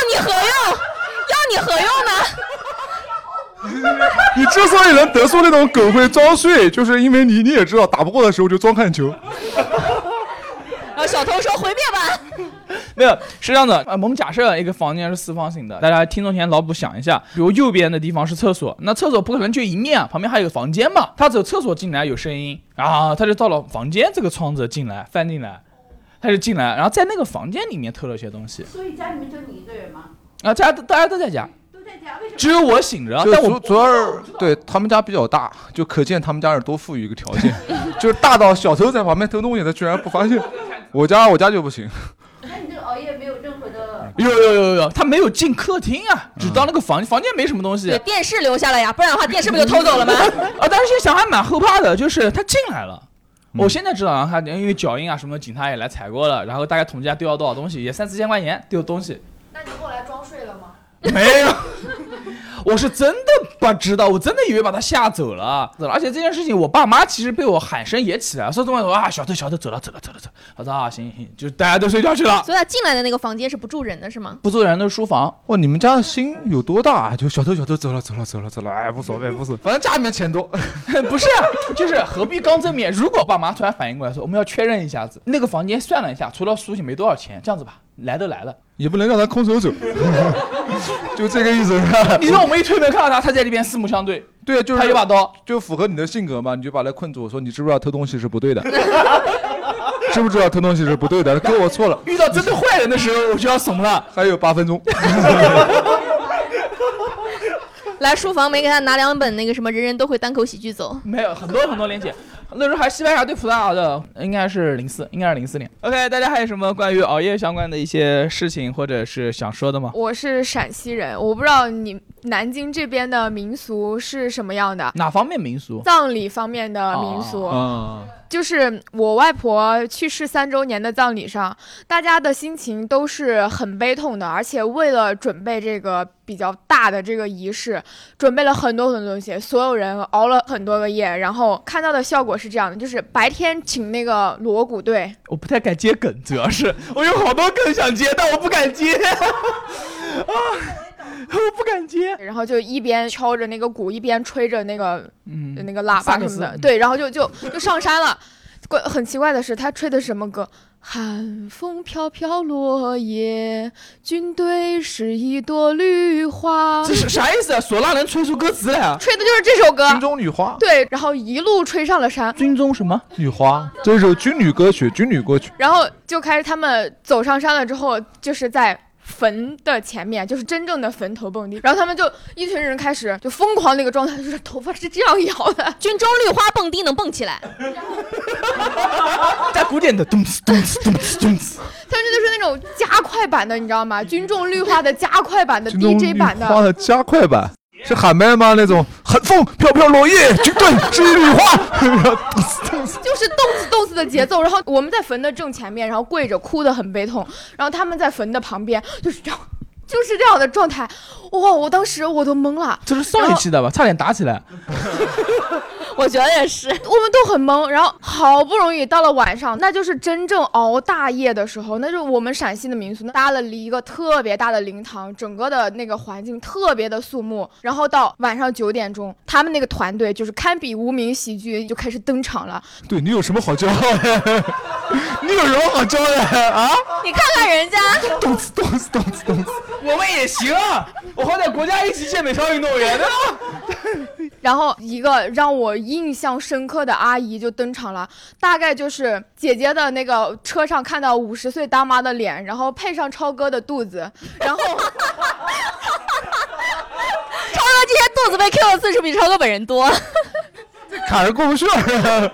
你何用？要你何用呢？*laughs* 你之所以能得出那种狗会装睡，就是因为你你也知道打不过的时候就装看球。小偷说毁灭吧。*laughs* 没有，是这样的，呃，我们假设一个房间是四方形的，大家听众前脑补想一下，比如右边的地方是厕所，那厕所不可能就一面啊，旁边还有个房间嘛，他走厕所进来有声音，啊，他就到了房间这个窗子进来翻进来，他就进来，然后在那个房间里面偷了些东西，所以家里面就你一个人吗？啊，大家都大家都在家，都在家，为什么？只有我醒着，但我主主要是对他们家比较大，就可见他们家是多富裕一个条件，就是大到小偷在旁边偷东西，他居然不发现。我家我家就不行，那你这个熬夜没有任何的。*laughs* 有有有有有，他没有进客厅啊，只到那个房房间没什么东西，对，电视留下了呀，不然的话电视不就偷走了吗？*laughs* 啊，但是现在想还蛮后怕的，就是他进来了。嗯我现在知道，啊他因为脚印啊什么，警察也来采过了，然后大概统计下丢了多少东西，也三四千块钱丢东西。那你后来装睡了吗？没有，*laughs* 我是真的不知道，我真的以为把他吓走了。而且这件事情，我爸妈其实被我喊声也起来，说这么说啊，小偷小偷走了走了走了走了。我说啊，行行，就大家都睡觉去了，所以他进来的那个房间是不住人的是吗？不住人的书房。哇，你们家的心有多大啊？就小偷小偷走了走了走了走了，哎，无所谓无所谓，*laughs* 反正家里面钱多。*laughs* 不是啊，就是何必刚正面？如果爸妈突然反应过来说，我们要确认一下子，那个房间算了一下，除了书信没多少钱，这样子吧，来都来了，也不能让他空手走，*laughs* 就这个意思是吧？你说我们一推门看到他，他在那边四目相对，对，就是他有把刀，就符合你的性格嘛，你就把他困住，说你知不知道偷东西是不对的？知不知道偷东西是不对的？哥，我错了，遇到真的坏人的时候，我就要怂了。还有八分钟。*laughs* 来书房没给他拿两本那个什么人人都会单口喜剧走。没有很多很多年前，那时候还西班牙对葡萄牙的，应该是零四，应该是零四年。OK，大家还有什么关于熬夜相关的一些事情或者是想说的吗？我是陕西人，我不知道你南京这边的民俗是什么样的。哪方面民俗？葬礼方面的民俗，啊，就是我外婆去世三周年的葬礼上，大家的心情都是很悲痛的，而且为了准备这个比较大的这个仪式，准备了很多很多东西，所有人熬了很多个夜，然后看到的效果是这样的，就是白天请那个锣鼓队，我不太敢接梗，主要是 *laughs* 我有好多梗想接，但我不敢接。*laughs* 啊，我不敢接。然后就一边敲着那个鼓，一边吹着那个嗯，那个喇叭什么的，对，然后就就就上山了。怪很奇怪的是，他吹的是什么歌？寒风飘飘落叶，军队是一朵绿花。这是啥意思啊？唢呐能吹出歌词来啊？*laughs* 吹的就是这首歌。军中女花，对，然后一路吹上了山，军中什么？女花，这是首军旅歌曲，军旅歌曲。然后就开始他们走上山了之后，就是在坟的前面，就是真正的坟头蹦迪。然后他们就一群人开始就疯狂那个状态，就是头发是这样摇的，军中绿花蹦迪能蹦起来，*laughs* 加古典的咚哧咚哧咚哧咚哧。他们就是那种加快版的，你知道吗？军中绿化的加快版的 DJ 版的。花的加快版，是喊麦吗？那种寒风飘飘落叶，军队是一缕花。就是动次动次的节奏，然后我们在坟的正前面，然后跪着哭得很悲痛，然后他们在坟的旁边，就是这样，就是这样的状态，哇！我当时我都懵了，这是上一期的吧？差点打起来。*laughs* 我觉得也是。我们都很懵，然后好不容易到了晚上，那就是真正熬大夜的时候，那就是我们陕西的民俗，搭了一个特别大的灵堂，整个的那个环境特别的肃穆。然后到晚上九点钟，他们那个团队就是堪比无名喜剧就开始登场了。对你有什么好骄傲的？*laughs* 你有什么好骄傲的啊？你看看人家，动次动次动次动次。我们也行啊，我好歹国家一级健美操运动员，对吧？然后一个让我印象深刻的阿姨就登场了，大概就是姐姐的那个车上看到五十岁大妈的脸，然后配上超哥的肚子，*laughs* 然后超哥今天肚子被 Q 的次数比超哥本人多。坎儿过不去了。*laughs*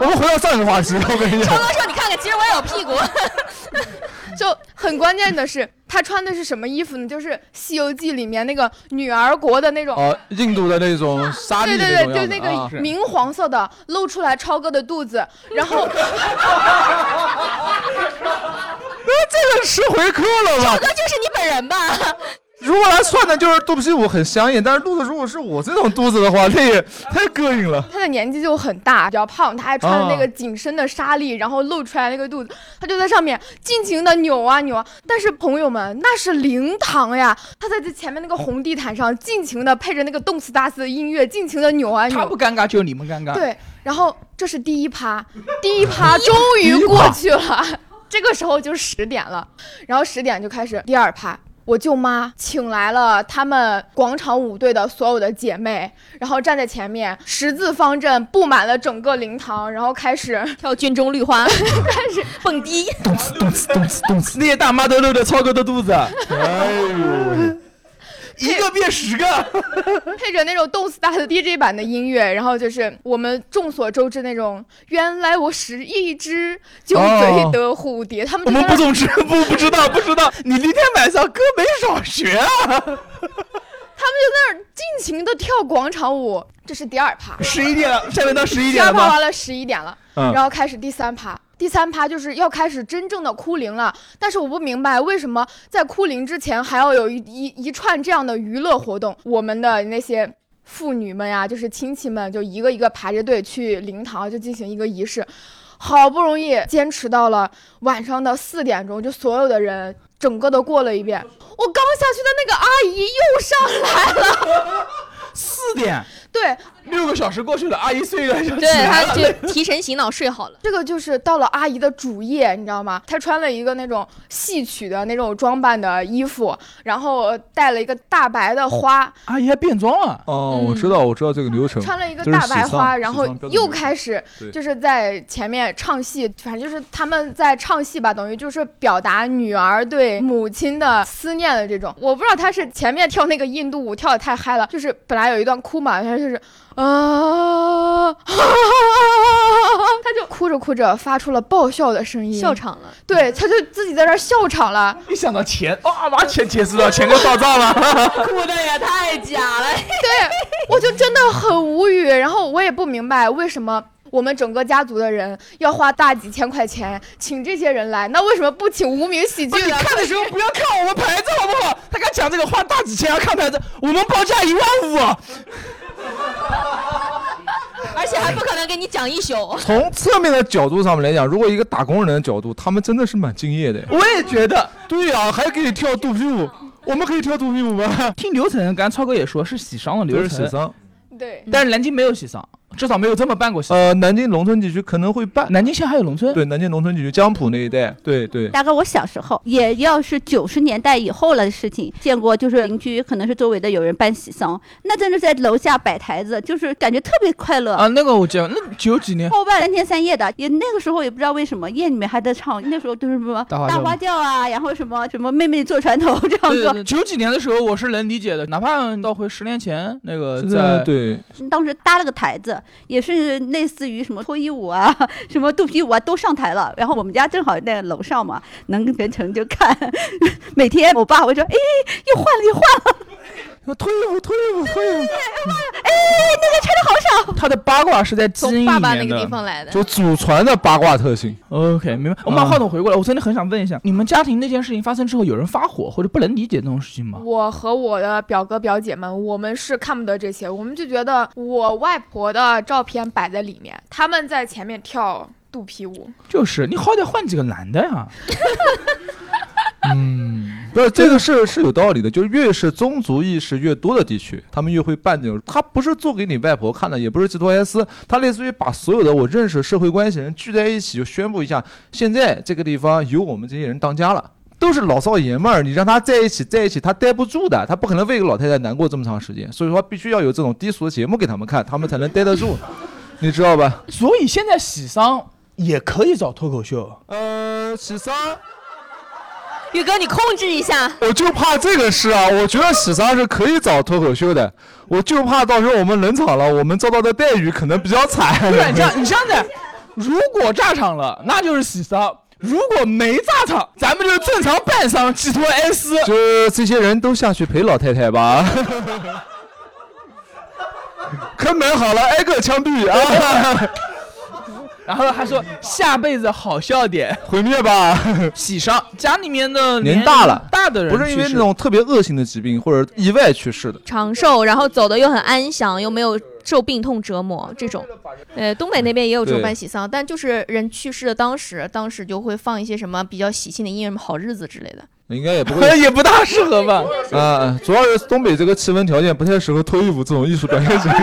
我们回到上一个话题，我跟你讲。超哥说：“你看看，其实我也有屁股。*laughs* 就很关键的是，他穿的是什么衣服呢？就是《西游记》里面那个女儿国的那种。哦，印度的那种纱丽对对对，就那啊个明黄色的，露出来超哥的肚子，然后 *laughs* 这个吃回扣了吧？超哥就是你本人吧？如果他算的就是肚皮舞很香艳，但是肚子如果是我这种肚子的话，那也太膈应了。他的年纪就很大，比较胖，他还穿着那个紧身的纱丽，然后露出来那个肚子，他就在上面尽情的扭啊扭啊。但是朋友们，那是灵堂呀，他在这前面那个红地毯上尽情的配着那个动次打次的音乐，尽情的扭啊扭。他不尴尬，就你们尴尬。对，然后这是第一趴，第一趴终于过去了，这个时候就十点了，然后十点就开始第二趴。我舅妈请来了他们广场舞队的所有的姐妹，然后站在前面，十字方阵布满了整个灵堂，然后开始 *laughs* 跳军中绿花，*laughs* 开始蹦迪。动次动次动次动次。那些大妈都露着超哥的肚子，哎呦，一个变十个。*laughs* 配着那种动次打次 DJ 版的音乐，然后就是我们众所周知那种“原来我是一只酒醉的蝴蝶”，他们我们不总知 *laughs* 不不知道不知道，你那天晚上歌没少学啊。*laughs* 他们就在那儿尽情的跳广场舞，这是第二趴。十一点了，下面到十一点了第？二趴完了，十一点了，嗯然后开始第三趴。第三趴就是要开始真正的哭灵了，但是我不明白为什么在哭灵之前还要有一一一串这样的娱乐活动。我们的那些妇女们呀，就是亲戚们，就一个一个排着队去灵堂就进行一个仪式，好不容易坚持到了晚上的四点钟，就所有的人整个都过了一遍。我刚下去的那个阿姨又上来了，*laughs* 四点，对，六个小时过去了，阿姨睡了对，来了。他就提神醒脑睡好了。这个就是到了阿姨的主页，你知道吗？她穿了一个那种戏曲的那种装扮的衣服，然后戴了一个大白的花，阿姨还变装了，哦，我知道，我知道这个流程。穿了一个大白花，然后又开始就是在前面唱戏，反正就是他们在唱戏吧，等于就是表达女儿对母亲的思念的这种。我不知道她是前面跳那个印度舞跳的太嗨了，就是本来有一段哭嘛，他就是啊，*laughs* 他就哭着哭着发出了爆笑的声音，笑场了，对，他就自己在那儿笑场了。一想到钱，啊，把钱结束了，钱就到账了。*laughs* 哭的也太假了。*laughs* 对，我就真的很无语。然后我也不明白为什么我们整个家族的人要花大几千块钱请这些人来，那为什么不请无名喜剧呢？看的时候不要看我们牌子好不好？他刚讲这个花大几千要看牌子，我们报价一万五啊。*laughs* 而且还不可能给你讲一宿。*laughs* 从侧面的角度上面来讲，如果一个打工人的角度，他们真的是蛮敬业的。我也觉得，对呀、还可以跳肚皮舞，我们可以跳肚皮舞吗？听流程，刚才超哥也说是喜丧的流程，是喜丧。对，但是南京没有喜丧，至少没有这么办过。呃，南京农村地区可能会办。南京现在还有农村，对，南京农村地区江浦那一带，对对。大概我小时候，也要是九十年代以后了的事情，见过就是邻居可能是周围的有人办喜丧，那真的在楼下摆台子，就是感觉特别快乐。啊，那个我见过，那九几年后办三天三夜的，也那个时候也不知道为什么夜里面还在唱，那时候都是什么大花轿大花轿啊，然后什么什么妹妹坐船头这样说。对对对，九几年的时候我是能理解的，哪怕倒回十年前那个在对，当时搭了个台子，也是类似于什么脱衣舞啊、*laughs* 什么肚皮舞啊都上台了。然后我们家正好在楼上嘛，能全程就看。*laughs* 每天我爸会说：“哎，又换了，又换了。脱衣服，脱衣服，脱衣服，他的八卦是在基因里从爸爸那面的个地。方来的。就祖传的八卦特性。OK，明白。我们把话筒回过来，我真的很想问一下，你们家庭那件事情发生之后，有人发火或者不能理解这种事情吗？我和我的表哥表姐们，我们是看不得这些，我们就觉得我外婆的照片摆在里面，他们在前面跳肚皮舞。就是你好歹换几个男的呀。*laughs* 嗯，不是这个是是有道理的，就是越是宗族意识越多的地区，他们越会办这种。他不是做给你外婆看的，也不是寄托 S，他类似于把所有的我认识社会关系人聚在一起，就宣布一下，现在这个地方由我们这些人当家了。都是老少爷们儿，你让他在一起在一起，他待不住的，他不可能为一个老太太难过这么长时间，所以说必须要有这种低俗的节目给他们看，他们才能待得住，*laughs* 你知道吧？所以现在喜丧也可以找脱口秀。呃，喜丧。宇哥，你控制一下。*laughs* 我就怕这个事啊！我觉得喜丧是可以找脱口秀的，我就怕到时候我们冷场了，我们遭到的待遇可能比较惨。不然这样，你这样子，如果炸场了，那就是喜丧；如果没炸场，咱们就是正常办丧，寄托哀思。就这些人都下去陪老太太吧。*laughs* *laughs* 看门好了，挨个枪毙啊！然后他说下辈子好笑点，毁灭吧！*laughs* 喜丧家里面的年大了大的人不是因为那种特别恶性的疾病或者意外去世的，长寿，然后走的又很安详，又没有受病痛折磨，这种，呃，东北那边也有这种对办喜丧，但就是人去世的当时，当时就会放一些什么比较喜庆的音乐，什么好日子之类的。应该也不会 *laughs* 也不大适合吧？*laughs* 啊。主要是东北这个气温条件不太适合脱衣服这种艺术表现形式，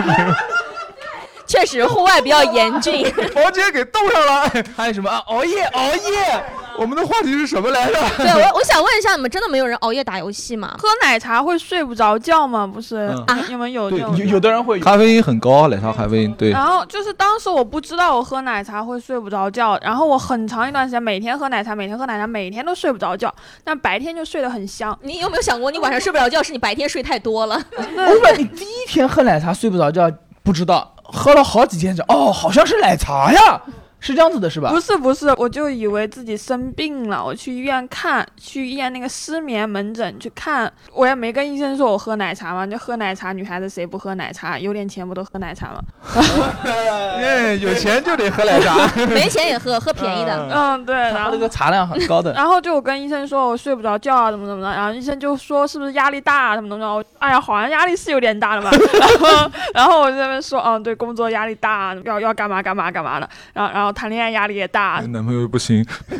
确实，户外比较严峻。*laughs* 房间给冻上了。哎 *laughs* 还有什么啊？熬夜，熬夜。*laughs* 我们的话题是什么来着？对我，我想问一下，你们真的没有人熬夜打游戏吗？喝奶茶会睡不着觉吗？不是，啊你们有对这种？有有的人会。咖啡因很高，奶茶咖啡因对。然后就是当时我不知道我喝奶茶会睡不着觉，然后我很长一段时间每天喝奶茶，每天喝奶茶，每天都睡不着觉，但白天就睡得很香。你有没有想过，你晚上睡不着觉是你白天睡太多了？我问你，第一天喝奶茶睡不着觉，不知道，喝了好几天酒哦，好像是奶茶呀，是这样子的，是吧？不是不是，我就以为自己生病了，我去医院看，去医院那个失眠门诊去看，我也没跟医生说我喝奶茶嘛，就喝奶茶，女孩子谁不喝奶茶？有点钱不都喝奶茶吗？*laughs* 哎，有钱就得喝奶茶。*laughs* 没钱也喝，喝便宜的。嗯，对，然后他这个茶量很高的。*laughs* 然后就我跟医生说我睡不着觉啊，怎么怎么的，然后医生就说是不是压力大啊，怎么怎么的，我哎呀，好像压力是有点大了嘛。然后然后我就在那边说，嗯，对，工作压力大，要要干嘛干嘛干嘛的，然后然后谈恋爱压力也大，男朋友不行，*laughs*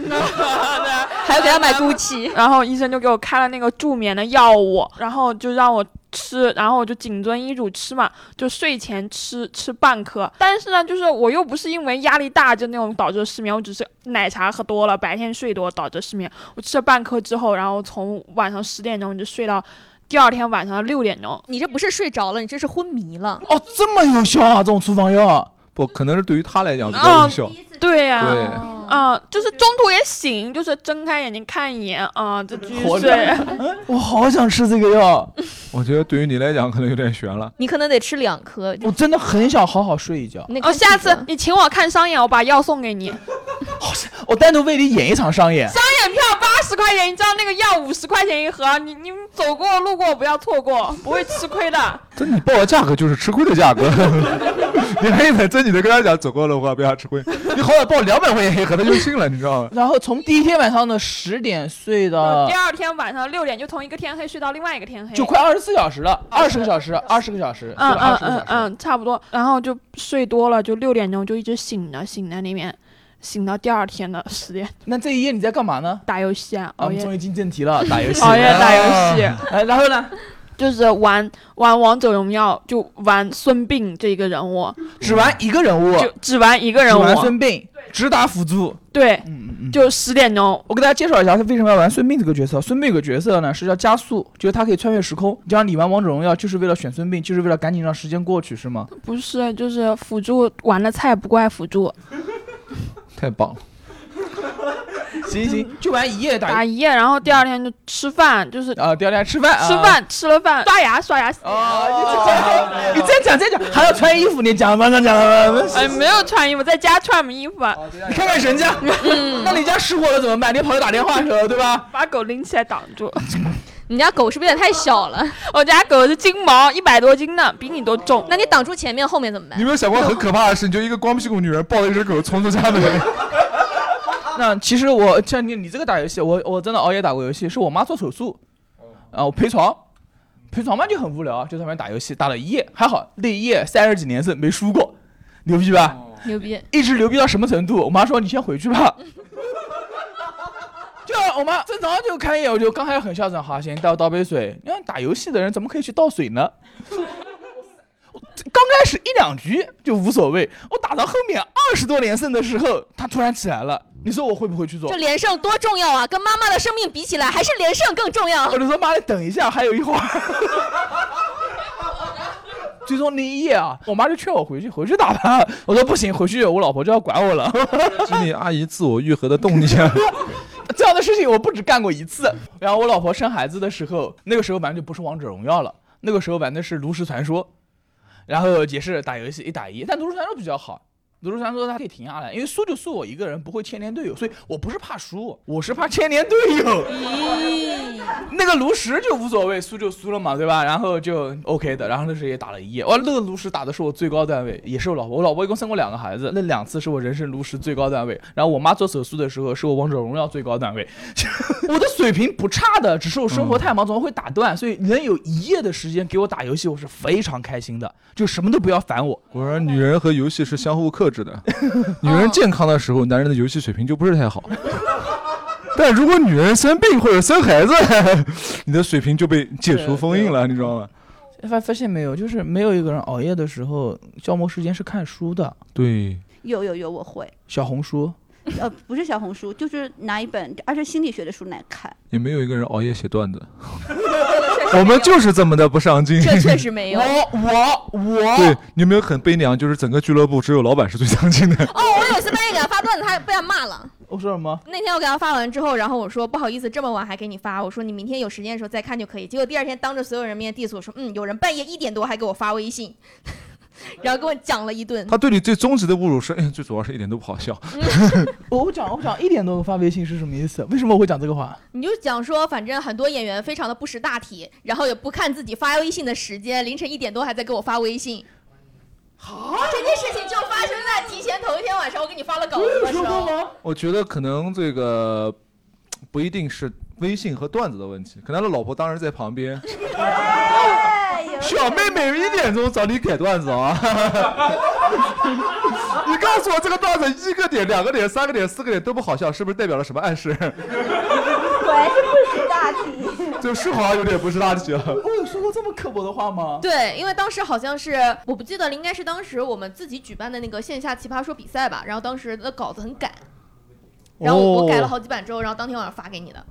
还要给他买 GUCCI。*laughs* 然后医生就给我开了那个助眠的药物，然后就让我吃，然后我就谨遵医嘱吃嘛，就睡前吃吃半颗。但是呢，就是我又不是因为压力大就那种导致失眠，我只是奶茶喝多了，白天睡多导致失眠。我吃了半颗之后，然后从晚上十点钟就睡到第二天晚上六点钟。你这不是睡着了，你这是昏迷了。哦，这么有效啊，这种处方药。不可能是对于他来讲比较有效。对呀、对，啊、就是中途也醒，就是睁开眼睛看一眼啊，再继续睡。*laughs* 我好想吃这个药，我觉得对于你来讲可能有点悬了。你可能得吃两颗。我真的很想好好睡一觉。那哦，下次你请我看商演，我把药送给你。*laughs* 好我单独为你演一场商演。商演票八十块钱，你知道那个药五十块钱一盒，你你们走过路过不要错过，不会吃亏的。*laughs* 这你报的价格就是吃亏的价格，你还很正经的跟他讲走过的话不要吃亏，你好歹报两百块钱一盒他就信了，你知道吗？然后从第一天晚上的十点睡到第二天晚上六点就从一个天黑睡到另外一个天黑，就快二十四小时了，二十个小时，二十个小时，嗯嗯嗯。嗯，差不多。然后就睡多了，就六点钟就一直醒着，醒在那边，醒到第二天的十点，那这一夜你在干嘛呢？打游戏啊，熬夜们终于进正题了，打游戏。*laughs* 熬夜打游戏，*laughs* 哎，然后呢？就是玩玩王者荣耀，就玩孙膑这一个人物，只玩一个人物，就只玩一个人物，只玩孙膑，只打辅助。对，嗯嗯嗯。就十点钟，我给大家介绍一下他为什么要玩孙膑这个角色。孙膑有个角色呢是叫加速，就是他可以穿越时空。就像你玩王者荣耀就是为了选孙膑，就是为了赶紧让时间过去，是吗？不是就是辅助玩的菜不怪辅助，太棒了，行行，就玩一夜打打一夜，然后第二天就吃饭，就是啊，第二天吃饭，吃饭吃了饭，刷牙刷牙洗脸。啊，你再讲再讲，还要穿衣服，你讲吧，讲讲吧。哎，没有穿衣服，在家穿什么衣服啊？你看看人家，*laughs* 那你家失火了怎么办？你跑去打电话去了，对吧？把狗拎起来挡住。*laughs* 你家狗是不是也太小了？*laughs* 我家狗是金毛，一百多斤呢，比你都重。那你挡住前面，后面怎么办你有？没有想过很可怕的事？你就一个光屁股女人抱着一只狗冲出家门，*laughs* 那其实我像你你这个打游戏，我我真的熬夜打过游戏，是我妈做手术，啊，我陪床，陪床嘛就很无聊，就在那边打游戏，打了一夜，还好那一夜三十几连胜没输过，牛逼吧？牛逼！一直牛逼到什么程度？我妈说你先回去吧。*laughs* 就我妈正常就看一眼，我就刚开始很孝顺，好行，倒倒杯水。你看打游戏的人怎么可以去倒水呢？刚开始一两局就无所谓，我打到后面二十多连胜的时候，他突然起来了，你说我会不会去做这？连胜多重要啊！跟妈妈的生命比起来，还是连胜更重要我。就说妈，你等一下，还有一会儿。*laughs* 最终那一夜啊，我妈就劝我回去，回去打吧。我说不行，回去我老婆就要管我了。*laughs* 是你阿姨自我愈合的动力啊！*laughs* 这样的事情我不止干过一次。然后我老婆生孩子的时候，那个时候玩的就不是王者荣耀了，那个时候玩的是炉石传说，然后也是打游戏一打一，但炉石传说比较好。炉石传说它可以停下来，因为输就输我一个人，不会牵连队友，所以我不是怕输，我是怕牵连队友。那个炉石就无所谓，输就输了嘛，对吧？然后就 OK 的，然后那时候也打了一夜，哇，那个炉石打的是我最高段位，也是我老婆，我老婆一共生过两个孩子，那两次是我人生炉石最高段位。然后我妈做手术的时候是我王者荣耀最高段位，*laughs* 我的水平不差的，只是我生活太忙，总会打断，所以能有一夜的时间给我打游戏，我是非常开心的，就什么都不要烦我。果然，女人和游戏是相互克制的。*laughs* 女人健康的时候，男人的游戏水平就不是太好。*laughs* 但如果女人生病或者生孩子，*laughs* 你的水平就被解除封印了，你知道吗？发发现没有，就是没有一个人熬夜的时候消磨时间是看书的，对，有有有，我会。小红书。呃，不是小红书，就是拿一本，而且心理学的书来看。也没有一个人熬夜写段子。*laughs* 我们就是这么的不上进。这确实没有。*laughs* 我我对，你有没有很悲凉？就是整个俱乐部只有老板是最上进的。哦，我有一次半夜给他发段子，他被他骂了。我说什么？那天我给他发完之后，然后我说不好意思，这么晚还给你发，我说你明天有时间的时候再看就可以。结果第二天当着所有人面 diss 我说，嗯，有人半夜一点多还给我发微信，然后跟我讲了一顿。他对你最终极的侮辱是，哎，最主要是一点都不好笑。*laughs* 我讲我讲一点都发微信是什么意思？为什么我会讲这个话？你就讲说，反正很多演员非常的不识大体，然后也不看自己发微信的时间，凌晨一点多还在给我发微信。好，这件事情就发生在提前头一天晚上，我给你发了稿子的时候。我觉得可能这个不一定是微信和段子的问题，可能他的老婆当时在旁边。*laughs* 小妹妹一点钟找你改段子啊！*laughs* 你告诉我这个段子一个点、两个点、三个点、四个点都不好笑，是不是代表了什么暗示？果然是不识大体。*laughs* 就是好像有点不识大体了。*laughs* 我有说过这么刻薄的话吗？对，因为当时好像是我不记得了，应该是当时我们自己举办的那个线下奇葩说比赛吧。然后当时的稿子很赶，然后我改了好几版之后，然后当天晚上发给你的。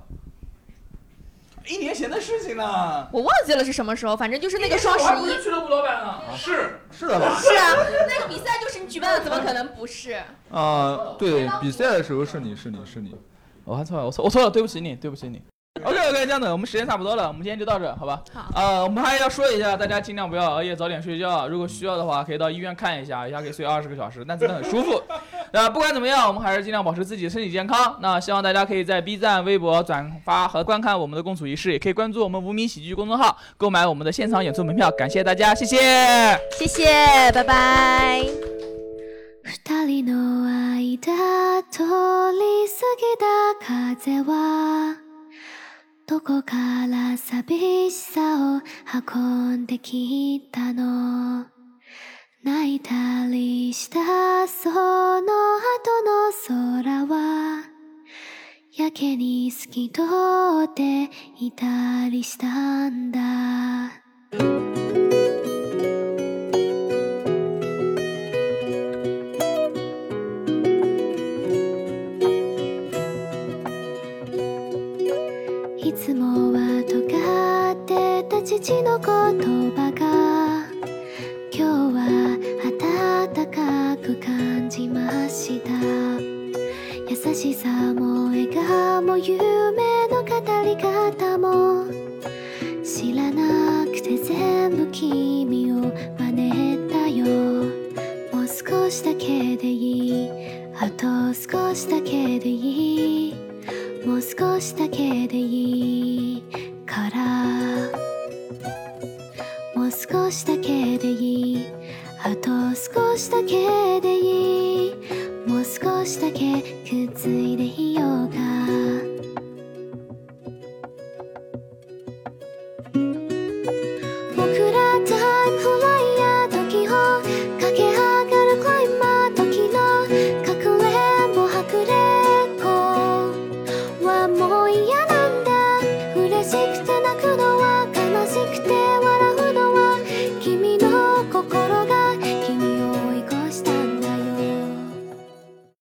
一年前的事情呢。我忘记了是什么时候，反正就是那个双十一。俱乐部老板了。是是的吧？是啊，那个比赛就是你举办的，怎么可能不是？啊，对，比赛的时候是你是你是你。我还错了，我错我错了，对不起你，对不起你。OK OK，这样的，我们时间差不多了，我们今天就到这，好吧？好。呃，我们还要说一下，大家尽量不要熬夜，早点睡觉。如果需要的话，可以到医院看一下，一下可以睡二十个小时，但真的很舒服。*laughs* 那不管怎么样，我们还是尽量保持自己身体健康。那希望大家可以在 B 站、微博转发和观看我们的共处一室，也可以关注我们无名喜剧公众号，购买我们的现场演出门票。感谢大家，谢谢。谢谢，拜拜。二人の間通り過ぎた風は どこから寂しさを運んできたの？泣いたりしたその後の空はやけに透き通っていたりしたんだ。